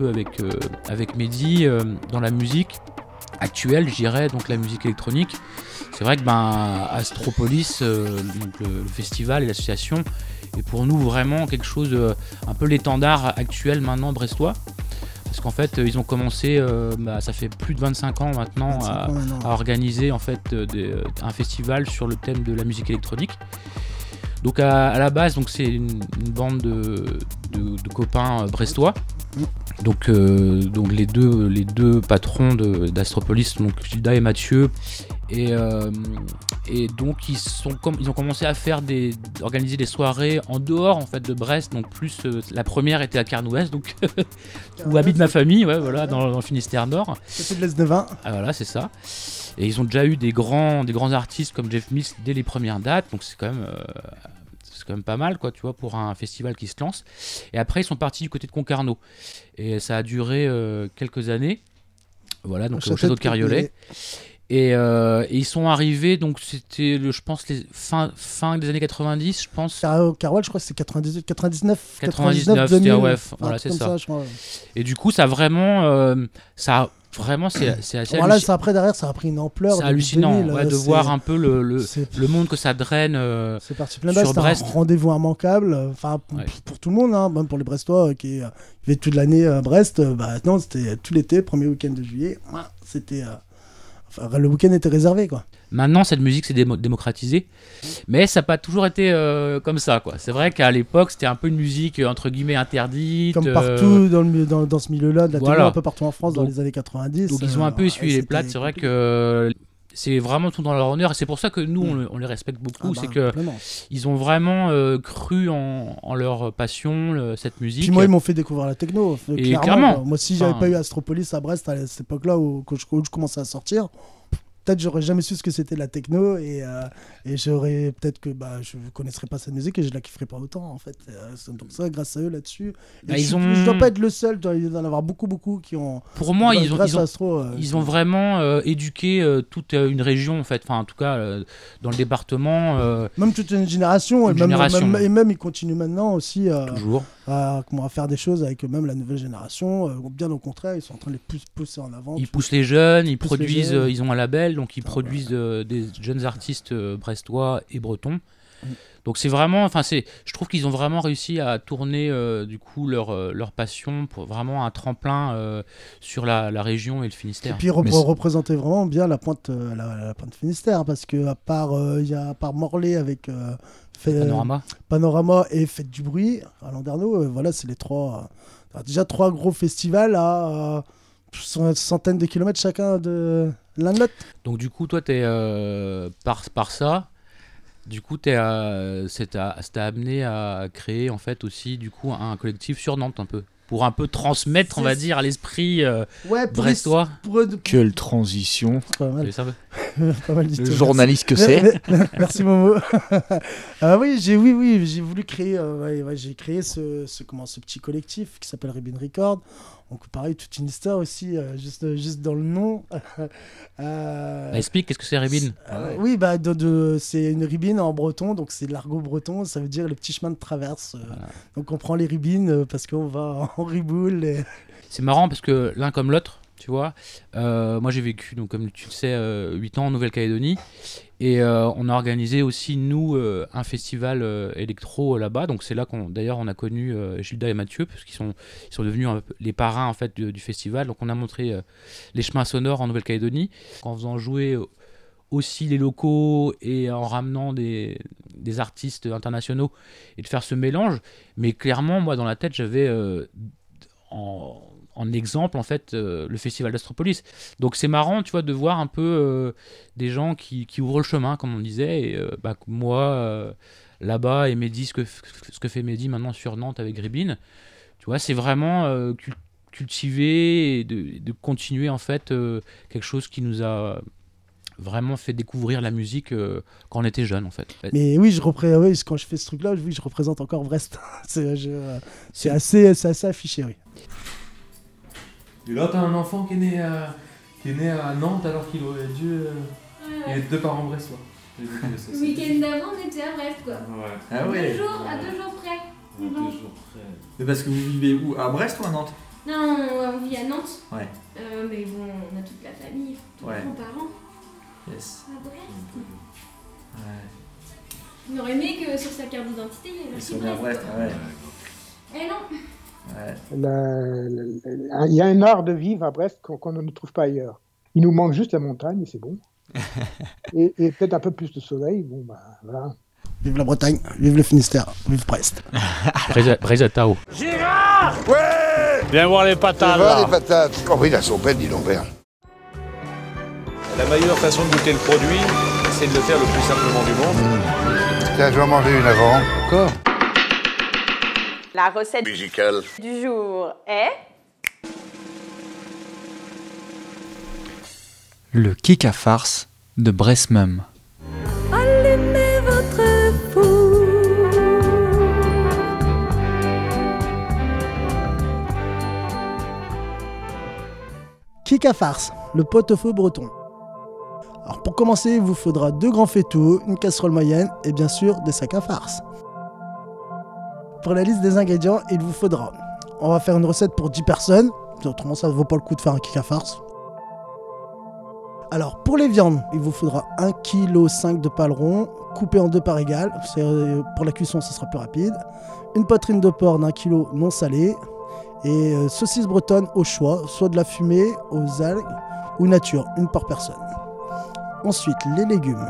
Peu avec, euh, avec Mehdi euh, dans la musique actuelle, je dirais, donc la musique électronique, c'est vrai que ben, Astropolis, euh, donc le, le festival et l'association, est pour nous vraiment quelque chose, euh, un peu l'étendard actuel maintenant brestois. Parce qu'en fait, ils ont commencé, euh, bah, ça fait plus de 25 ans maintenant, 25 à, ans maintenant, à organiser en fait des- un festival sur le thème de la musique électronique. Donc à, à la base, donc c'est une, une bande de, de- de copains brestois. Donc, euh, donc les deux les deux patrons de- d'Astropolis, donc Gilda et Mathieu. Et, euh, et donc ils sont ils ont commencé à faire des organiser des soirées en dehors en fait de Brest. Donc plus euh, la première était à Carnouès, donc où habite ma famille, ouais, voilà, dans, dans le Finistère Nord. Côté de l'Est-de-Vin. Ah, voilà, c'est ça. Et ils ont déjà eu des grands, des grands artistes comme Jeff Mills dès les premières dates, donc c'est quand même, c'est quand même pas mal, quoi, tu vois, pour un festival qui se lance. Et après, ils sont partis du côté de Concarneau, et ça a duré euh, quelques années. Voilà, donc Au au château de château de Cariolet. Et, euh, et ils sont arrivés, donc c'était, le- je pense, les fin, fin des années 90, je pense. Car- Carwell, je crois que c'est 98, 99, 99, 2000, c'était- ouais, enfin, voilà, c'est ça. je crois. Et du coup, ça a vraiment, euh, ça vraiment, c'est c'est assez Voilà, ça, après, derrière, ça a pris une ampleur. C'est hallucinant 2000, ouais, de voir un peu le, le, le monde que ça draine euh, C'est parti plein sur un Brest. rendez-vous immanquable, euh, enfin pour tout le monde, hein, même pour les Brestois euh, qui euh, vivaient toute l'année à Brest. euh, bah non, c'était tout l'été, premier week-end de juillet. C'était, euh, enfin le week-end était réservé quoi. Maintenant, cette musique s'est démo- démocratisée, mais ça n'a pas toujours été euh, comme ça. quoi. C'est vrai qu'à l'époque, c'était un peu une musique euh, entre guillemets interdite. Comme euh, partout dans, le, mi- dans, dans ce milieu-là, de la voilà. techno, un peu partout en France dans les années 90. Donc ils ont un peu essuyé les plates. C'est vrai que c'est vraiment tout dans leur honneur et c'est pour ça que nous, on, le- on les respecte beaucoup. Ah bah, c'est que complètement. ils ont vraiment euh, cru en, en leur passion, le- cette musique. Puis moi, ils m'ont fait découvrir la techno. euh, Et clairement. Moi, si j'avais Enfin, pas eu Astropolis à Brest à cette époque-là où, que je, où je commençais à sortir, peut-être j'aurais jamais su ce que c'était la techno et, euh, et j'aurais peut-être que bah, je connaisserais pas cette musique et je la kifferais pas autant en fait. Euh, c'est donc ça, grâce à eux là-dessus. Bah, je, ils suis- ont- je dois pas être le seul, il doit y en avoir beaucoup, beaucoup qui ont. Pour moi, ils ont, ils ont, Astro, euh, ils ont vraiment euh, éduqué euh, toute euh, une région, en fait. Enfin, en tout cas, euh, dans le département. euh, Même toute une génération, Une et, même, génération. même- et même ils continuent maintenant aussi euh, Toujours. À, comment, à faire des choses avec même la nouvelle génération. euh, bien au contraire, ils sont en train de les pousser en avant. Ils poussent les jeunes, ils produisent, jeunes. euh, ils ont un label, donc ils produisent euh, des jeunes artistes euh, brestois et bretons. Donc c'est vraiment, enfin c'est, je trouve qu'ils ont vraiment réussi à tourner euh, du coup leur, euh, leur passion pour vraiment un tremplin euh, sur la, la région et le Finistère. Et puis repr- représenter vraiment bien la pointe, euh, la, la pointe Finistère, parce que à part, euh, il y a à part Morlaix avec euh, fait- Panorama. Panorama et Fête du bruit à Landerneau, euh, voilà, c'est les trois. euh, déjà trois gros festivals à euh, cent- centaines de kilomètres chacun de l'un de l'autre. Donc du coup, toi, t'es euh, par, par ça, du coup, t'es, euh, c'est amené à créer en fait aussi du coup un collectif sur Nantes un peu, pour un peu transmettre, on va dire, à l'esprit euh, Ouais, brestois. pour- Quelle transition. Pas mal. Et ça va. Pas mal du Le tout, journaliste que c'est. Merci Momo. Ah oui, j'ai oui oui, j'ai voulu créer euh, ouais, ouais, j'ai créé ce, ce comment ce petit collectif qui s'appelle Ribbon Record. Donc pareil, toute une histoire aussi euh, juste juste dans le nom. Euh, Bah, explique, qu'est-ce que c'est Rébine euh, Oui, bah, de, de- c'est une ribine en breton, donc c'est de l'argot breton, ça veut dire le petit chemin de traverse. euh. Donc on prend les ribines parce qu'on va en riboule. et- C'est marrant parce que l'un comme l'autre, tu vois, euh, moi j'ai vécu, donc, comme tu le sais, 8 ans en Nouvelle-Calédonie. Et euh, on a organisé aussi, nous, euh, un festival euh, électro euh, là-bas. Donc c'est là qu'on, d'ailleurs, on a connu euh, Gilda et Mathieu, parce qu'ils sont, ils sont devenus les parrains en fait, du, du festival. Donc on a montré euh, les chemins sonores en Nouvelle-Calédonie, en faisant jouer euh, aussi les locaux et en ramenant des, des artistes internationaux et de faire ce mélange. Mais clairement, moi, dans la tête, j'avais euh, en, en exemple en fait euh, le festival d'Astropolis. Donc c'est marrant, tu vois, de voir un peu euh, des gens qui, qui ouvrent le chemin, comme on disait. Et euh, bah, moi, là-bas, et Mehdi, ce que, ce que fait Mehdi maintenant sur Nantes avec Gribine, tu vois, c'est vraiment cul- cultiver et de, de continuer en fait quelque chose qui nous a vraiment fait découvrir la musique euh, quand on était jeune en fait. Mais oui, je repré- oui, quand je fais ce truc-là, oui, je représente encore Brest. c'est assez, c'est assez affiché, oui. Et là, t'as un enfant qui est né à, qui est né à Nantes alors qu'il aurait dû. euh, Il deux parents ça, Le week-end d'avant, on était à Brest, quoi. Ouais. Ah ouais. Deux jours, à deux jours près. Deux jours près. Mais parce que vous vivez où? À Brest ou à Nantes? Non, on, on vit à Nantes. Ouais. Euh, mais bon, on a toute la famille, tous Ouais. les grands-parents Yes. à Brest. Ouais. On aurait aimé que sur sa carte d'identité, il y ait Ils marqué sont nés à Brest, ah ouais. Eh non Il y a un art de vivre à Brest qu'on ne trouve pas ailleurs. Il nous manque juste la montagne, et c'est bon. et et peut-être un peu plus de soleil. Bon, bah voilà. Vive la Bretagne, vive le Finistère, vive Brest. Brézatao. Girard Ouais Viens voir les patates. voir là. les patates. Oh oui, la sompette, dis donc, père. La meilleure façon de goûter le produit, c'est de le faire le plus simplement du monde. Tiens, je vais en manger une avant. Encore La recette Musicale. du jour est Le kick à farce de Bresmum. Allumez votre four. Kick à farce, le pot-au-feu breton. Alors pour commencer, il vous faudra deux grands faitout, une casserole moyenne et bien sûr des sacs à farce. Pour la liste des ingrédients, il vous faudra. On va faire une recette pour 10 personnes, autrement ça ne vaut pas le coup de faire un kick à farce. Alors pour les viandes, il vous faudra 1,5 kg de paleron, coupé en deux par égal. C'est, euh, Pour la cuisson, ce sera plus rapide. Une poitrine de porc d'un kilo non salée, et euh, saucisse bretonne au choix, soit de la fumée, aux algues ou nature, une par personne. Ensuite, les légumes.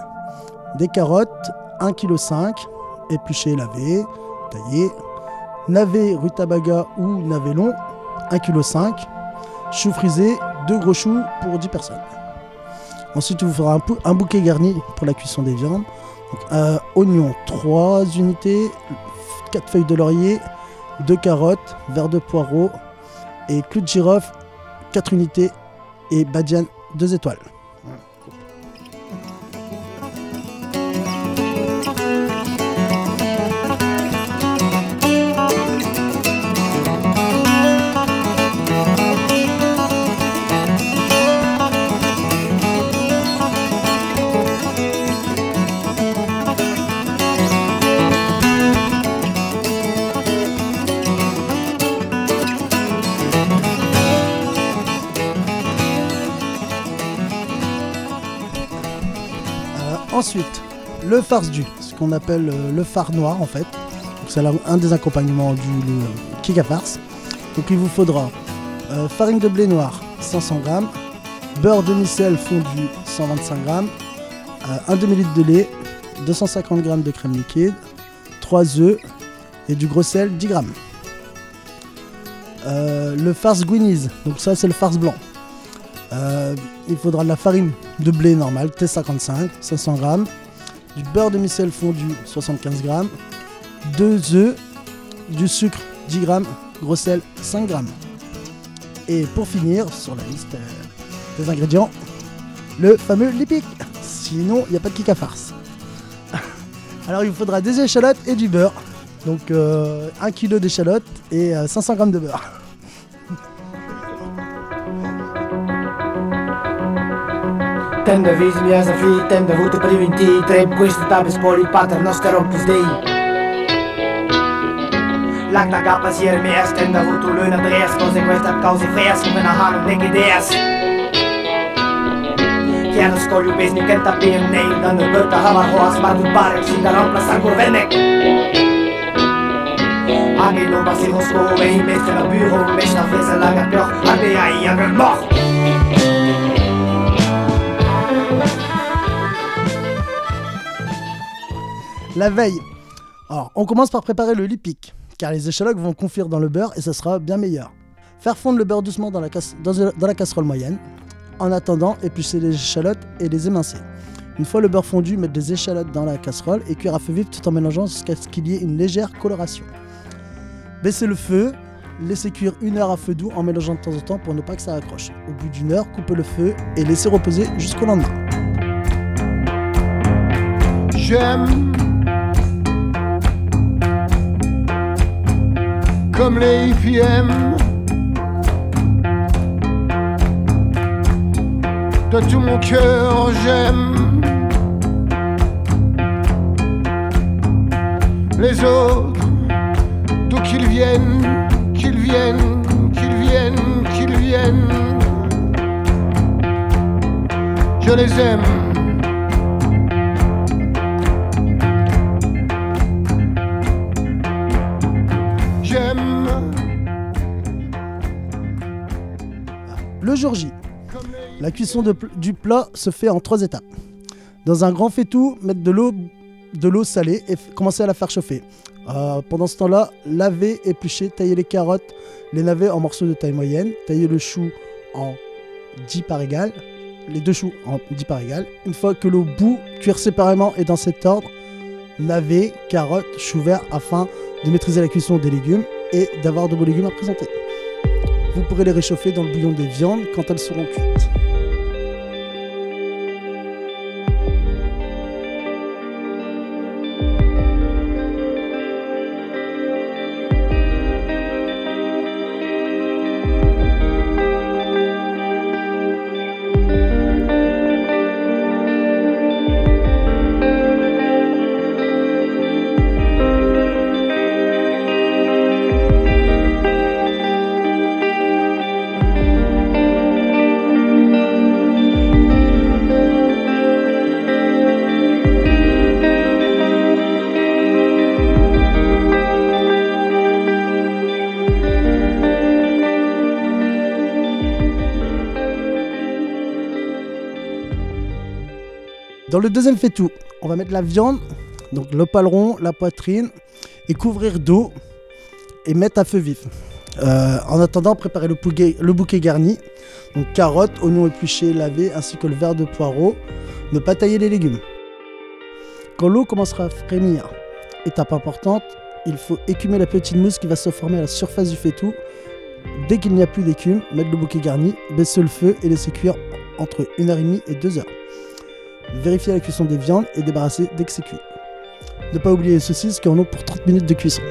Des carottes, 1,5 kg, épluchées, lavées, taillées. Navet rutabaga ou navet long, 1,5 kg. Choux frisés, deux gros choux pour 10 personnes. Ensuite, il vous pou- un bouquet garni pour la cuisson des viandes. Donc, euh, oignons, 3 unités, 4 feuilles de laurier, 2 carottes, verre de poireau et clou de girofle, 4 unités et badiane, 2 étoiles. Farce du. qu'on appelle euh, le phare noir en fait. C'est un des accompagnements du Kika farce. Donc il vous faudra euh, farine de blé noir 500 g, beurre demi-sel fondu 125 g, un demi-litre de lait, 250 g de crème liquide, 3 œufs et du gros sel 10 g. Euh, le farce Guinness, donc ça c'est le farce blanc. Il faudra de la farine de blé normale, T55, 500 g, du beurre demi-sel fondu, 75 g, 2 œufs, du sucre, 10 g, gros sel, 5 g. Et pour finir, sur la liste euh, des ingrédients, le fameux lipic. Sinon, il n'y a pas de kika farce. Alors, il vous faudra des échalotes et du beurre. Donc, 1 kg d'échalotes et euh, 500 g de beurre. Tem de vis, mi să fii, tem de vrute privinti Trebuie questo da bespoli, pater noster opus dei. Lagna gapa si er tende tem de vrute luna dres Conseguenza causi fes, cum vena hanum de gides Chiar îți scoliu vezi nu cânta pe nei Dar nu gâta hava hoas, ma nu pare Și dar am plasat cu venec Ani nu va si hos cu ei, mestre la bureau Meșta freză la gapior, ardea i-a grămoch La veille. Alors, on commence par préparer le lipic, car les échalotes vont confire dans le beurre et ça sera bien meilleur. Faire fondre le beurre doucement dans la, casserole moyenne. En attendant, éplucher les échalotes et les émincer. Une fois le beurre fondu, mettre des échalotes dans la casserole et cuire à feu vif tout en mélangeant jusqu'à ce qu'il y ait une légère coloration. Baissez le feu, laissez cuire une heure à feu doux en mélangeant de temps en temps pour ne pas que ça accroche. Au bout d'une heure, coupez le feu et laissez reposer jusqu'au lendemain. J'aime comme les hippies. De tout mon cœur, j'aime les autres, d'où qu'ils viennent, qu'ils viennent, qu'ils viennent, qu'ils viennent. Je les aime. Le jour J. La cuisson du plat se fait en trois étapes. Dans un grand faitout, mettre de l'eau de l'eau salée et commencer à la faire chauffer. Euh, pendant ce temps-là, laver, éplucher, tailler les carottes, les navets en morceaux de taille moyenne, tailler le chou en 10 par égal, les deux choux en 10 par égal. Une fois que l'eau bout, cuire séparément et dans cet ordre, navet, carottes, choux verts afin de maîtriser la cuisson des légumes et d'avoir de beaux légumes à présenter. Vous pourrez les réchauffer dans le bouillon des viandes quand elles seront cuites. Dans le deuxième faitout, on va mettre la viande, donc le paleron, la poitrine, et couvrir d'eau et mettre à feu vif. Euh, en attendant, préparer le, bouquet- garni, donc carottes, oignons épluchés, lavés, ainsi que le verre de poireaux. Ne pas tailler les légumes. Quand l'eau commencera à frémir, étape importante, il faut écumer la petite mousse qui va se former à la surface du faitout. Dès qu'il n'y a plus d'écume, mettre le bouquet garni, baisser le feu et laisser cuire entre 1h30 et 2 heures. Vérifier la cuisson des viandes et débarrasser dès que c'est cuit. Ne pas oublier les saucisses qui en ont pour 30 minutes de cuisson.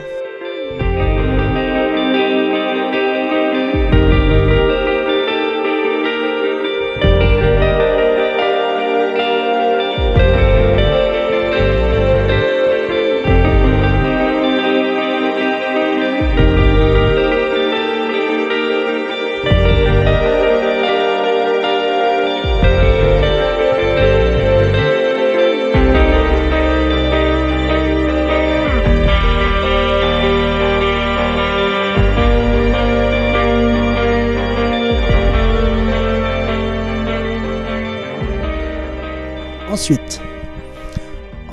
Ensuite,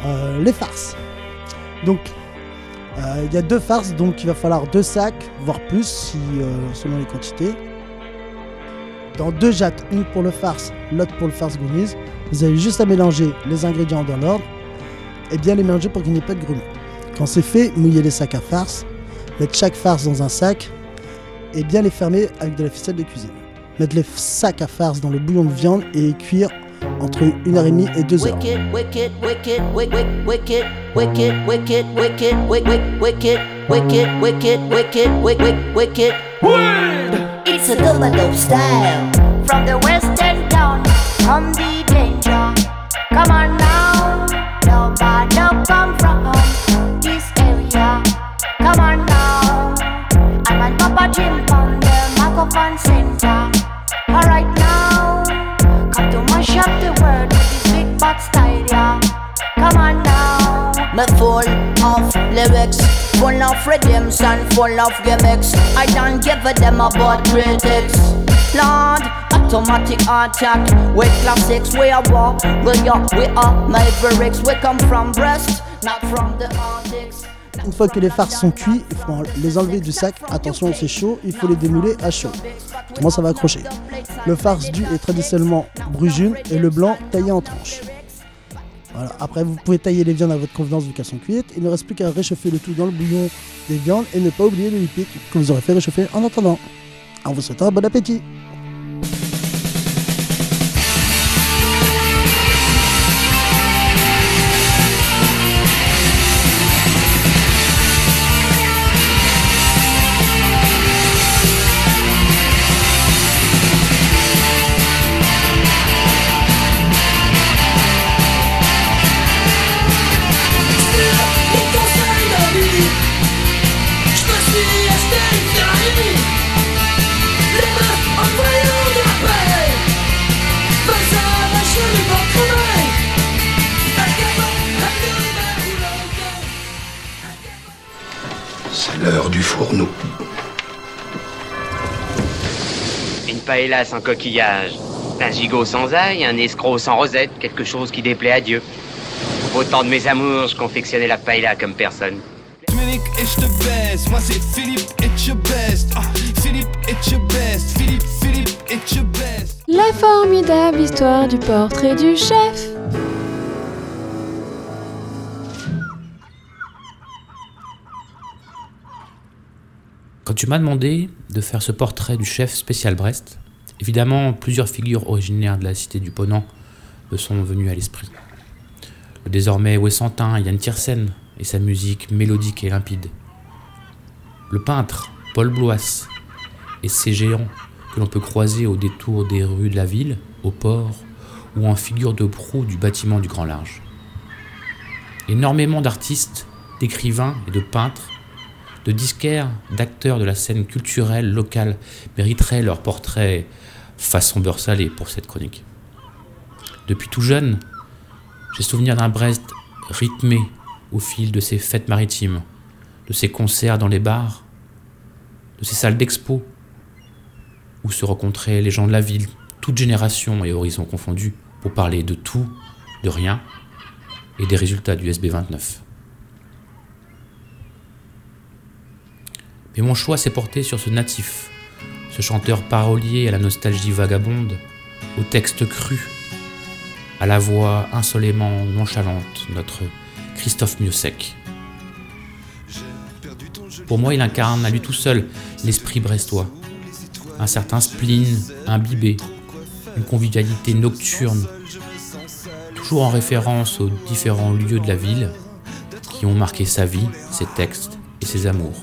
euh, les farces. Donc, euh, il y a deux farces, donc il va falloir deux sacs, voire plus, euh, selon les quantités. Dans deux jattes, une pour le farce, l'autre pour le farce goumise. Vous avez juste à mélanger les ingrédients dans l'ordre et bien les mélanger pour qu'il n'y ait pas de grumeaux. Quand c'est fait, mouillez les sacs à farce, mettre chaque farce dans un sac et bien les fermer avec de la ficelle de cuisine. Mettre les sacs à farce dans le bouillon de viande et cuire entre 1h30 et 2h. It's a domino style from the western town, from the danger. Come on now, nobody come from this area. Come on now, I'm at Papa Jim from the microphone center. Alright now mash up the world with this big bad style, yeah. Come on now. Me full of lyrics, full of redemption, full of gimmicks. I don't give a damn about critics. Lord, automatic attack with classics. We are war, we are, we are mavericks. We come from Brest, not from the Arctics. Une fois que les farces sont cuits, il faut les enlever du sac. Attention, c'est chaud, il faut les démouler à chaud. Autrement, ça va accrocher? Le farce du est traditionnellement brujune et le blanc taillé en tranches. Après, vous pouvez tailler les viandes à votre convenance vu qu'elles sont cuites. Il ne reste plus qu'à réchauffer le tout dans le bouillon des viandes et ne pas oublier le lipic que vous aurez fait réchauffer en attendant. En vous souhaitant un bon appétit. Fourneau. Une paella sans coquillage, un gigot sans ail, un escroc sans rosette, quelque chose qui déplaît à Dieu. Autant de mes amours, je confectionnais la paella comme personne. Dominique et je te baise, moi c'est Philippe et je. Ah, Philippe et je best, Philippe, Philippe et je best. La formidable histoire du portrait du chef. Quand tu m'as demandé de faire ce portrait du chef spécial Brest, évidemment, plusieurs figures originaires de la cité du Ponant me sont venues à l'esprit. Le désormais Wessantin Yann Tiersen et sa musique mélodique et limpide. Le peintre Paul Blois et ses géants que l'on peut croiser au détour des rues de la ville, au port ou en figure de proue du bâtiment du Grand Large. Énormément d'artistes, d'écrivains et de peintres de disquaires, d'acteurs de la scène culturelle locale mériteraient leur portrait façon beurre salé pour cette chronique. Depuis tout jeune, j'ai souvenir d'un Brest rythmé au fil de ses fêtes maritimes, de ses concerts dans les bars, de ses salles d'expo, où se rencontraient les gens de la ville, toutes générations et horizons confondus, pour parler de tout, de rien, et des résultats du SB29. Mais mon choix s'est porté sur ce natif, ce chanteur parolier à la nostalgie vagabonde, au texte cru, à la voix insolément nonchalante, notre Christophe Miossec. Pour moi, il incarne à lui tout seul l'esprit brestois, un certain spleen imbibé, une convivialité nocturne, toujours en référence aux différents lieux de la ville qui ont marqué sa vie, ses textes et ses amours.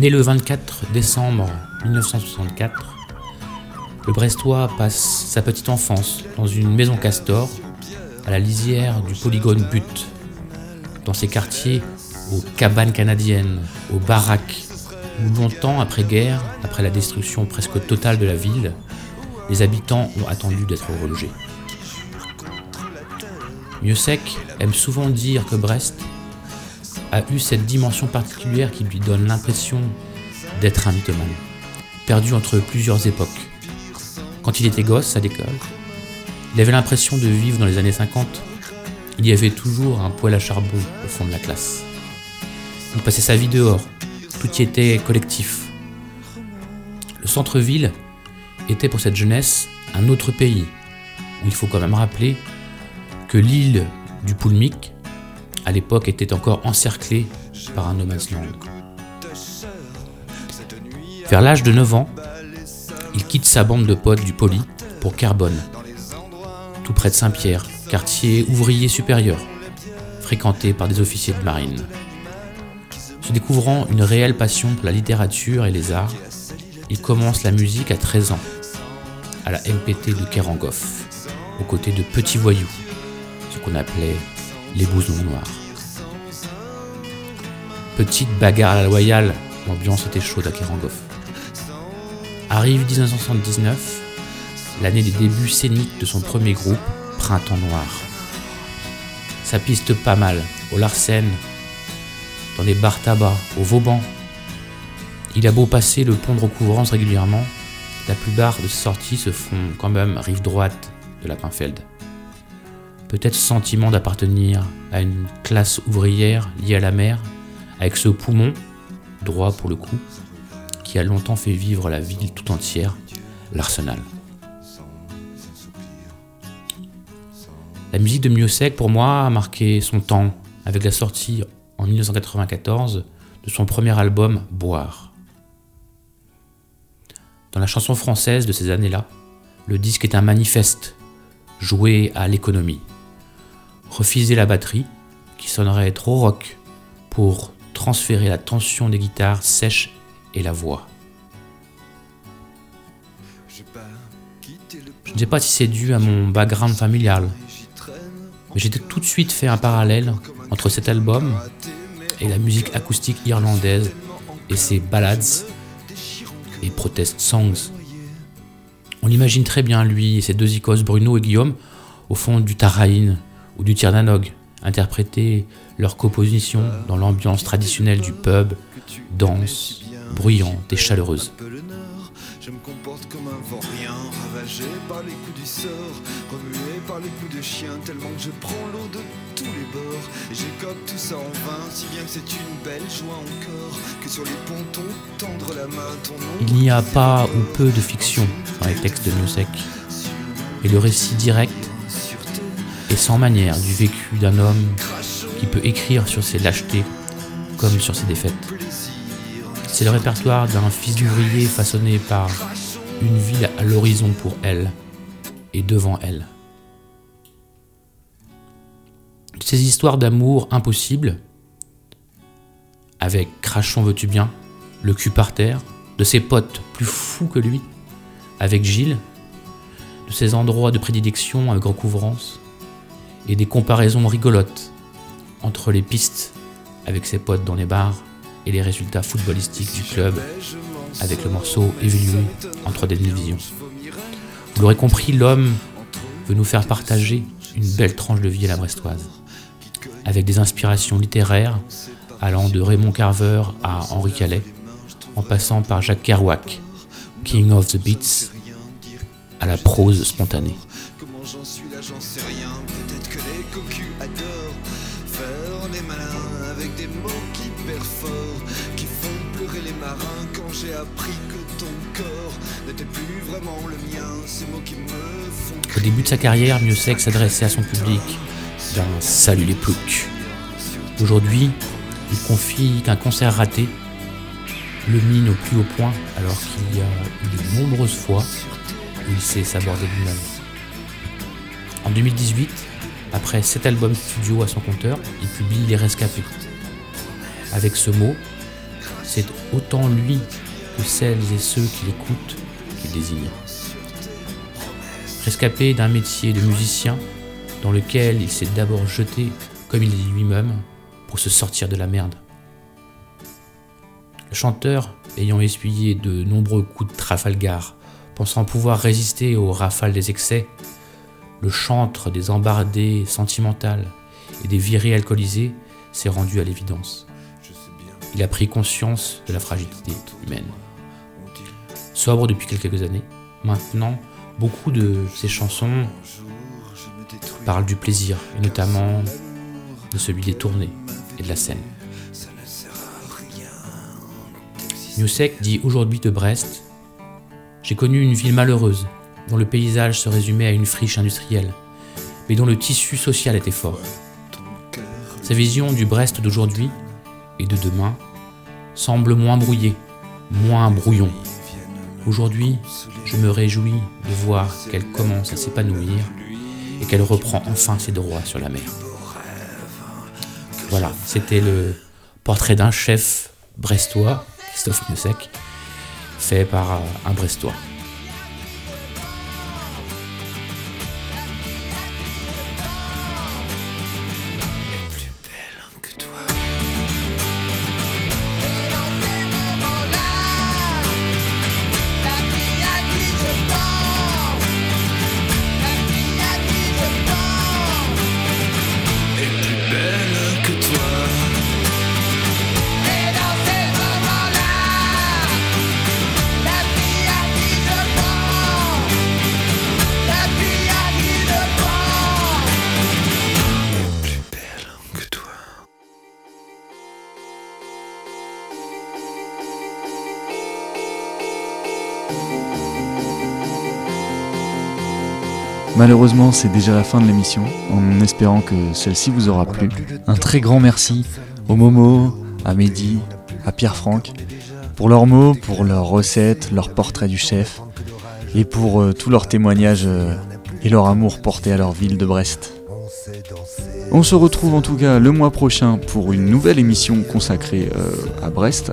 Né le 24 décembre 1964, le Brestois passe sa petite enfance dans une maison castor à la lisière du polygone Butte, dans ces quartiers aux cabanes canadiennes, aux baraques, où longtemps après-guerre, après la destruction presque totale de la ville, les habitants ont attendu d'être relogés. Mieusec aime souvent dire que Brest a eu cette dimension particulière qui lui donne l'impression d'être un mythomane, perdu entre plusieurs époques. quand il était gosse à l'école, il avait l'impression de vivre dans les années 50. Il y avait toujours un poêle à charbon au fond de la classe. Il passait sa vie dehors. Tout y était collectif. Le centre-ville était pour cette jeunesse un autre pays, où il faut quand même rappeler que l'île du Poulmic, à l'époque, était encore encerclée par un no man's land. Vers l'âge de 9 ans, il quitte sa bande de potes du Poli pour Carbone, tout près de Saint-Pierre, quartier ouvrier supérieur, fréquenté par des officiers de marine. Se découvrant une réelle passion pour la littérature et les arts, il commence la musique à 13 ans, à la MPT de Kerangoff, aux côtés de petits voyous, ce qu'on appelait les bousons noirs. Petite bagarre à la loyale, l'ambiance était chaude à Kerangoff. Arrive 1979, l'année des débuts scéniques de son premier groupe, Printemps Noir. Ça piste pas mal, au Larsen, dans les bars tabac, au Vauban. Il a beau passer le pont de recouvrance régulièrement, la plupart de ses sorties se font quand même rive droite de la Pinfeld. Peut-être sentiment d'appartenir à une classe ouvrière liée à la mer, avec ce poumon, droit pour le coup, qui a longtemps fait vivre la ville tout entière, l'Arsenal. La musique de Miossec, pour moi, a marqué son temps avec la sortie en 1994 de son premier album Boire. Dans la chanson française de ces années-là, le disque est un manifeste joué à l'économie. Refuser la batterie, qui sonnerait trop rock, pour transférer la tension des guitares sèches et la voix. Je ne sais pas si c'est dû à mon background familial, mais j'ai tout de suite fait un parallèle entre cet album et la musique acoustique irlandaise et ses ballads et protest songs. On imagine très bien lui et ses deux icônes Bruno et Guillaume au fond du Taraïn ou du Tirnanog, interpréter leur composition dans l'ambiance traditionnelle du pub, dense, bruyante et chaleureuse. Je me comporte comme un vaurien, ravagé par les coups du sort, remué par les coups de chien, tellement que je prends l'eau de tous les bords. Et j'écope tout ça en vain, si bien que c'est une belle joie encore, que sur les pontons, tendre la main ton. Il n'y a pas ou peu de fiction dans les textes de Miossec, et le récit direct et sans manière du vécu d'un homme qui peut écrire sur ses lâchetés comme sur ses défaites. C'est le répertoire d'un fils d'ouvrier façonné par une ville à l'horizon pour elle et devant elle. Ces histoires d'amour impossibles, avec Crachon veux-tu bien, le cul par terre, de ses potes plus fous que lui, avec Gilles, de ses endroits de prédilection avec recouvrance, et des comparaisons rigolotes entre les pistes avec ses potes dans les bars et les résultats footballistiques du club avec le morceau évolué entre des divisions. Vous l'aurez compris, l'homme veut nous faire partager une belle tranche de vie à la brestoise, avec des inspirations littéraires allant de Raymond Carver à Henri Calais, en passant par Jacques Kerouac, King of the Beats, à la prose spontanée. Au début de sa carrière, Miossec s'adressait à son public d'un salut les ploucs. Aujourd'hui, il confie qu'un concert raté le mine au plus haut point alors qu'il y a de nombreuses fois où il s'est sabordé lui-même. En 2018, après sept albums studio à son compteur, il publie Les Rescapés. Avec ce mot, c'est autant lui que celles et ceux qui l'écoutent qu'il désigne. Rescapé d'un métier de musicien dans lequel il s'est d'abord jeté, comme il dit lui-même, pour se sortir de la merde. Le chanteur, ayant essuyé de nombreux coups de Trafalgar, pensant pouvoir résister aux rafales des excès, le chantre des embardées sentimentales et des virées alcoolisées s'est rendu à l'évidence. Il a pris conscience de la fragilité humaine. Sobre depuis quelques années, maintenant Beaucoup de ces chansons parlent du plaisir, et notamment de celui des tournées et de la scène. Newsec dit aujourd'hui de Brest J'ai connu une ville malheureuse, dont le paysage se résumait à une friche industrielle, mais dont le tissu social était fort. Sa vision du Brest d'aujourd'hui et de demain semble moins brouillée, moins brouillon. Aujourd'hui, je me réjouis de voir qu'elle commence à s'épanouir et qu'elle reprend enfin ses droits sur la mer. Voilà, c'était le portrait d'un chef brestois, Christophe Messec, fait par un brestois. Malheureusement, c'est déjà la fin de l'émission, en espérant que celle-ci vous aura plu. Un très grand merci aux Momo, à Mehdi, à Pierre-Franck, pour leurs mots, pour leurs recettes, leurs portraits du chef, et pour euh, tous leurs témoignages euh, et leur amour porté à leur ville de Brest. On se retrouve en tout cas le mois prochain pour une nouvelle émission consacrée euh, à Brest.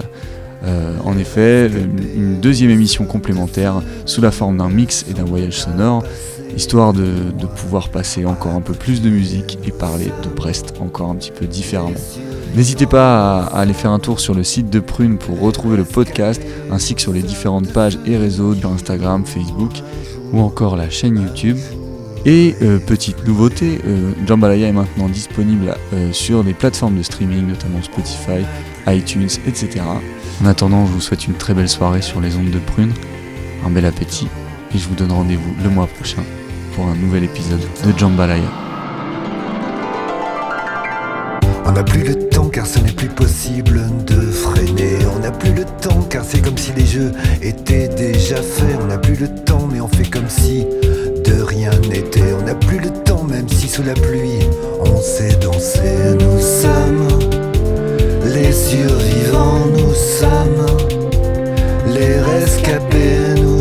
En effet, une deuxième émission complémentaire sous la forme d'un mix et d'un voyage sonore, histoire de, pouvoir passer encore un peu plus de musique et parler de Brest encore un petit peu différemment. N'hésitez pas à, aller faire un tour sur le site de Prune pour retrouver le podcast, ainsi que sur les différentes pages et réseaux de Instagram, Facebook ou encore la chaîne YouTube. Et euh, petite nouveauté, euh, Jambalaya est maintenant disponible euh, sur des plateformes de streaming, notamment Spotify, iTunes, etc. En attendant, je vous souhaite une très belle soirée sur les ondes de Prune, un bel appétit, et je vous donne rendez-vous le mois prochain pour un nouvel épisode de Jambalaya. On n'a plus le temps car ce n'est plus possible de freiner. On n'a plus le temps car c'est comme si les jeux étaient déjà faits. On n'a plus le temps mais on fait comme si de rien n'était. On n'a plus le temps même si sous la pluie on sait danser. Nous sommes les survivants, nous sommes les rescapés.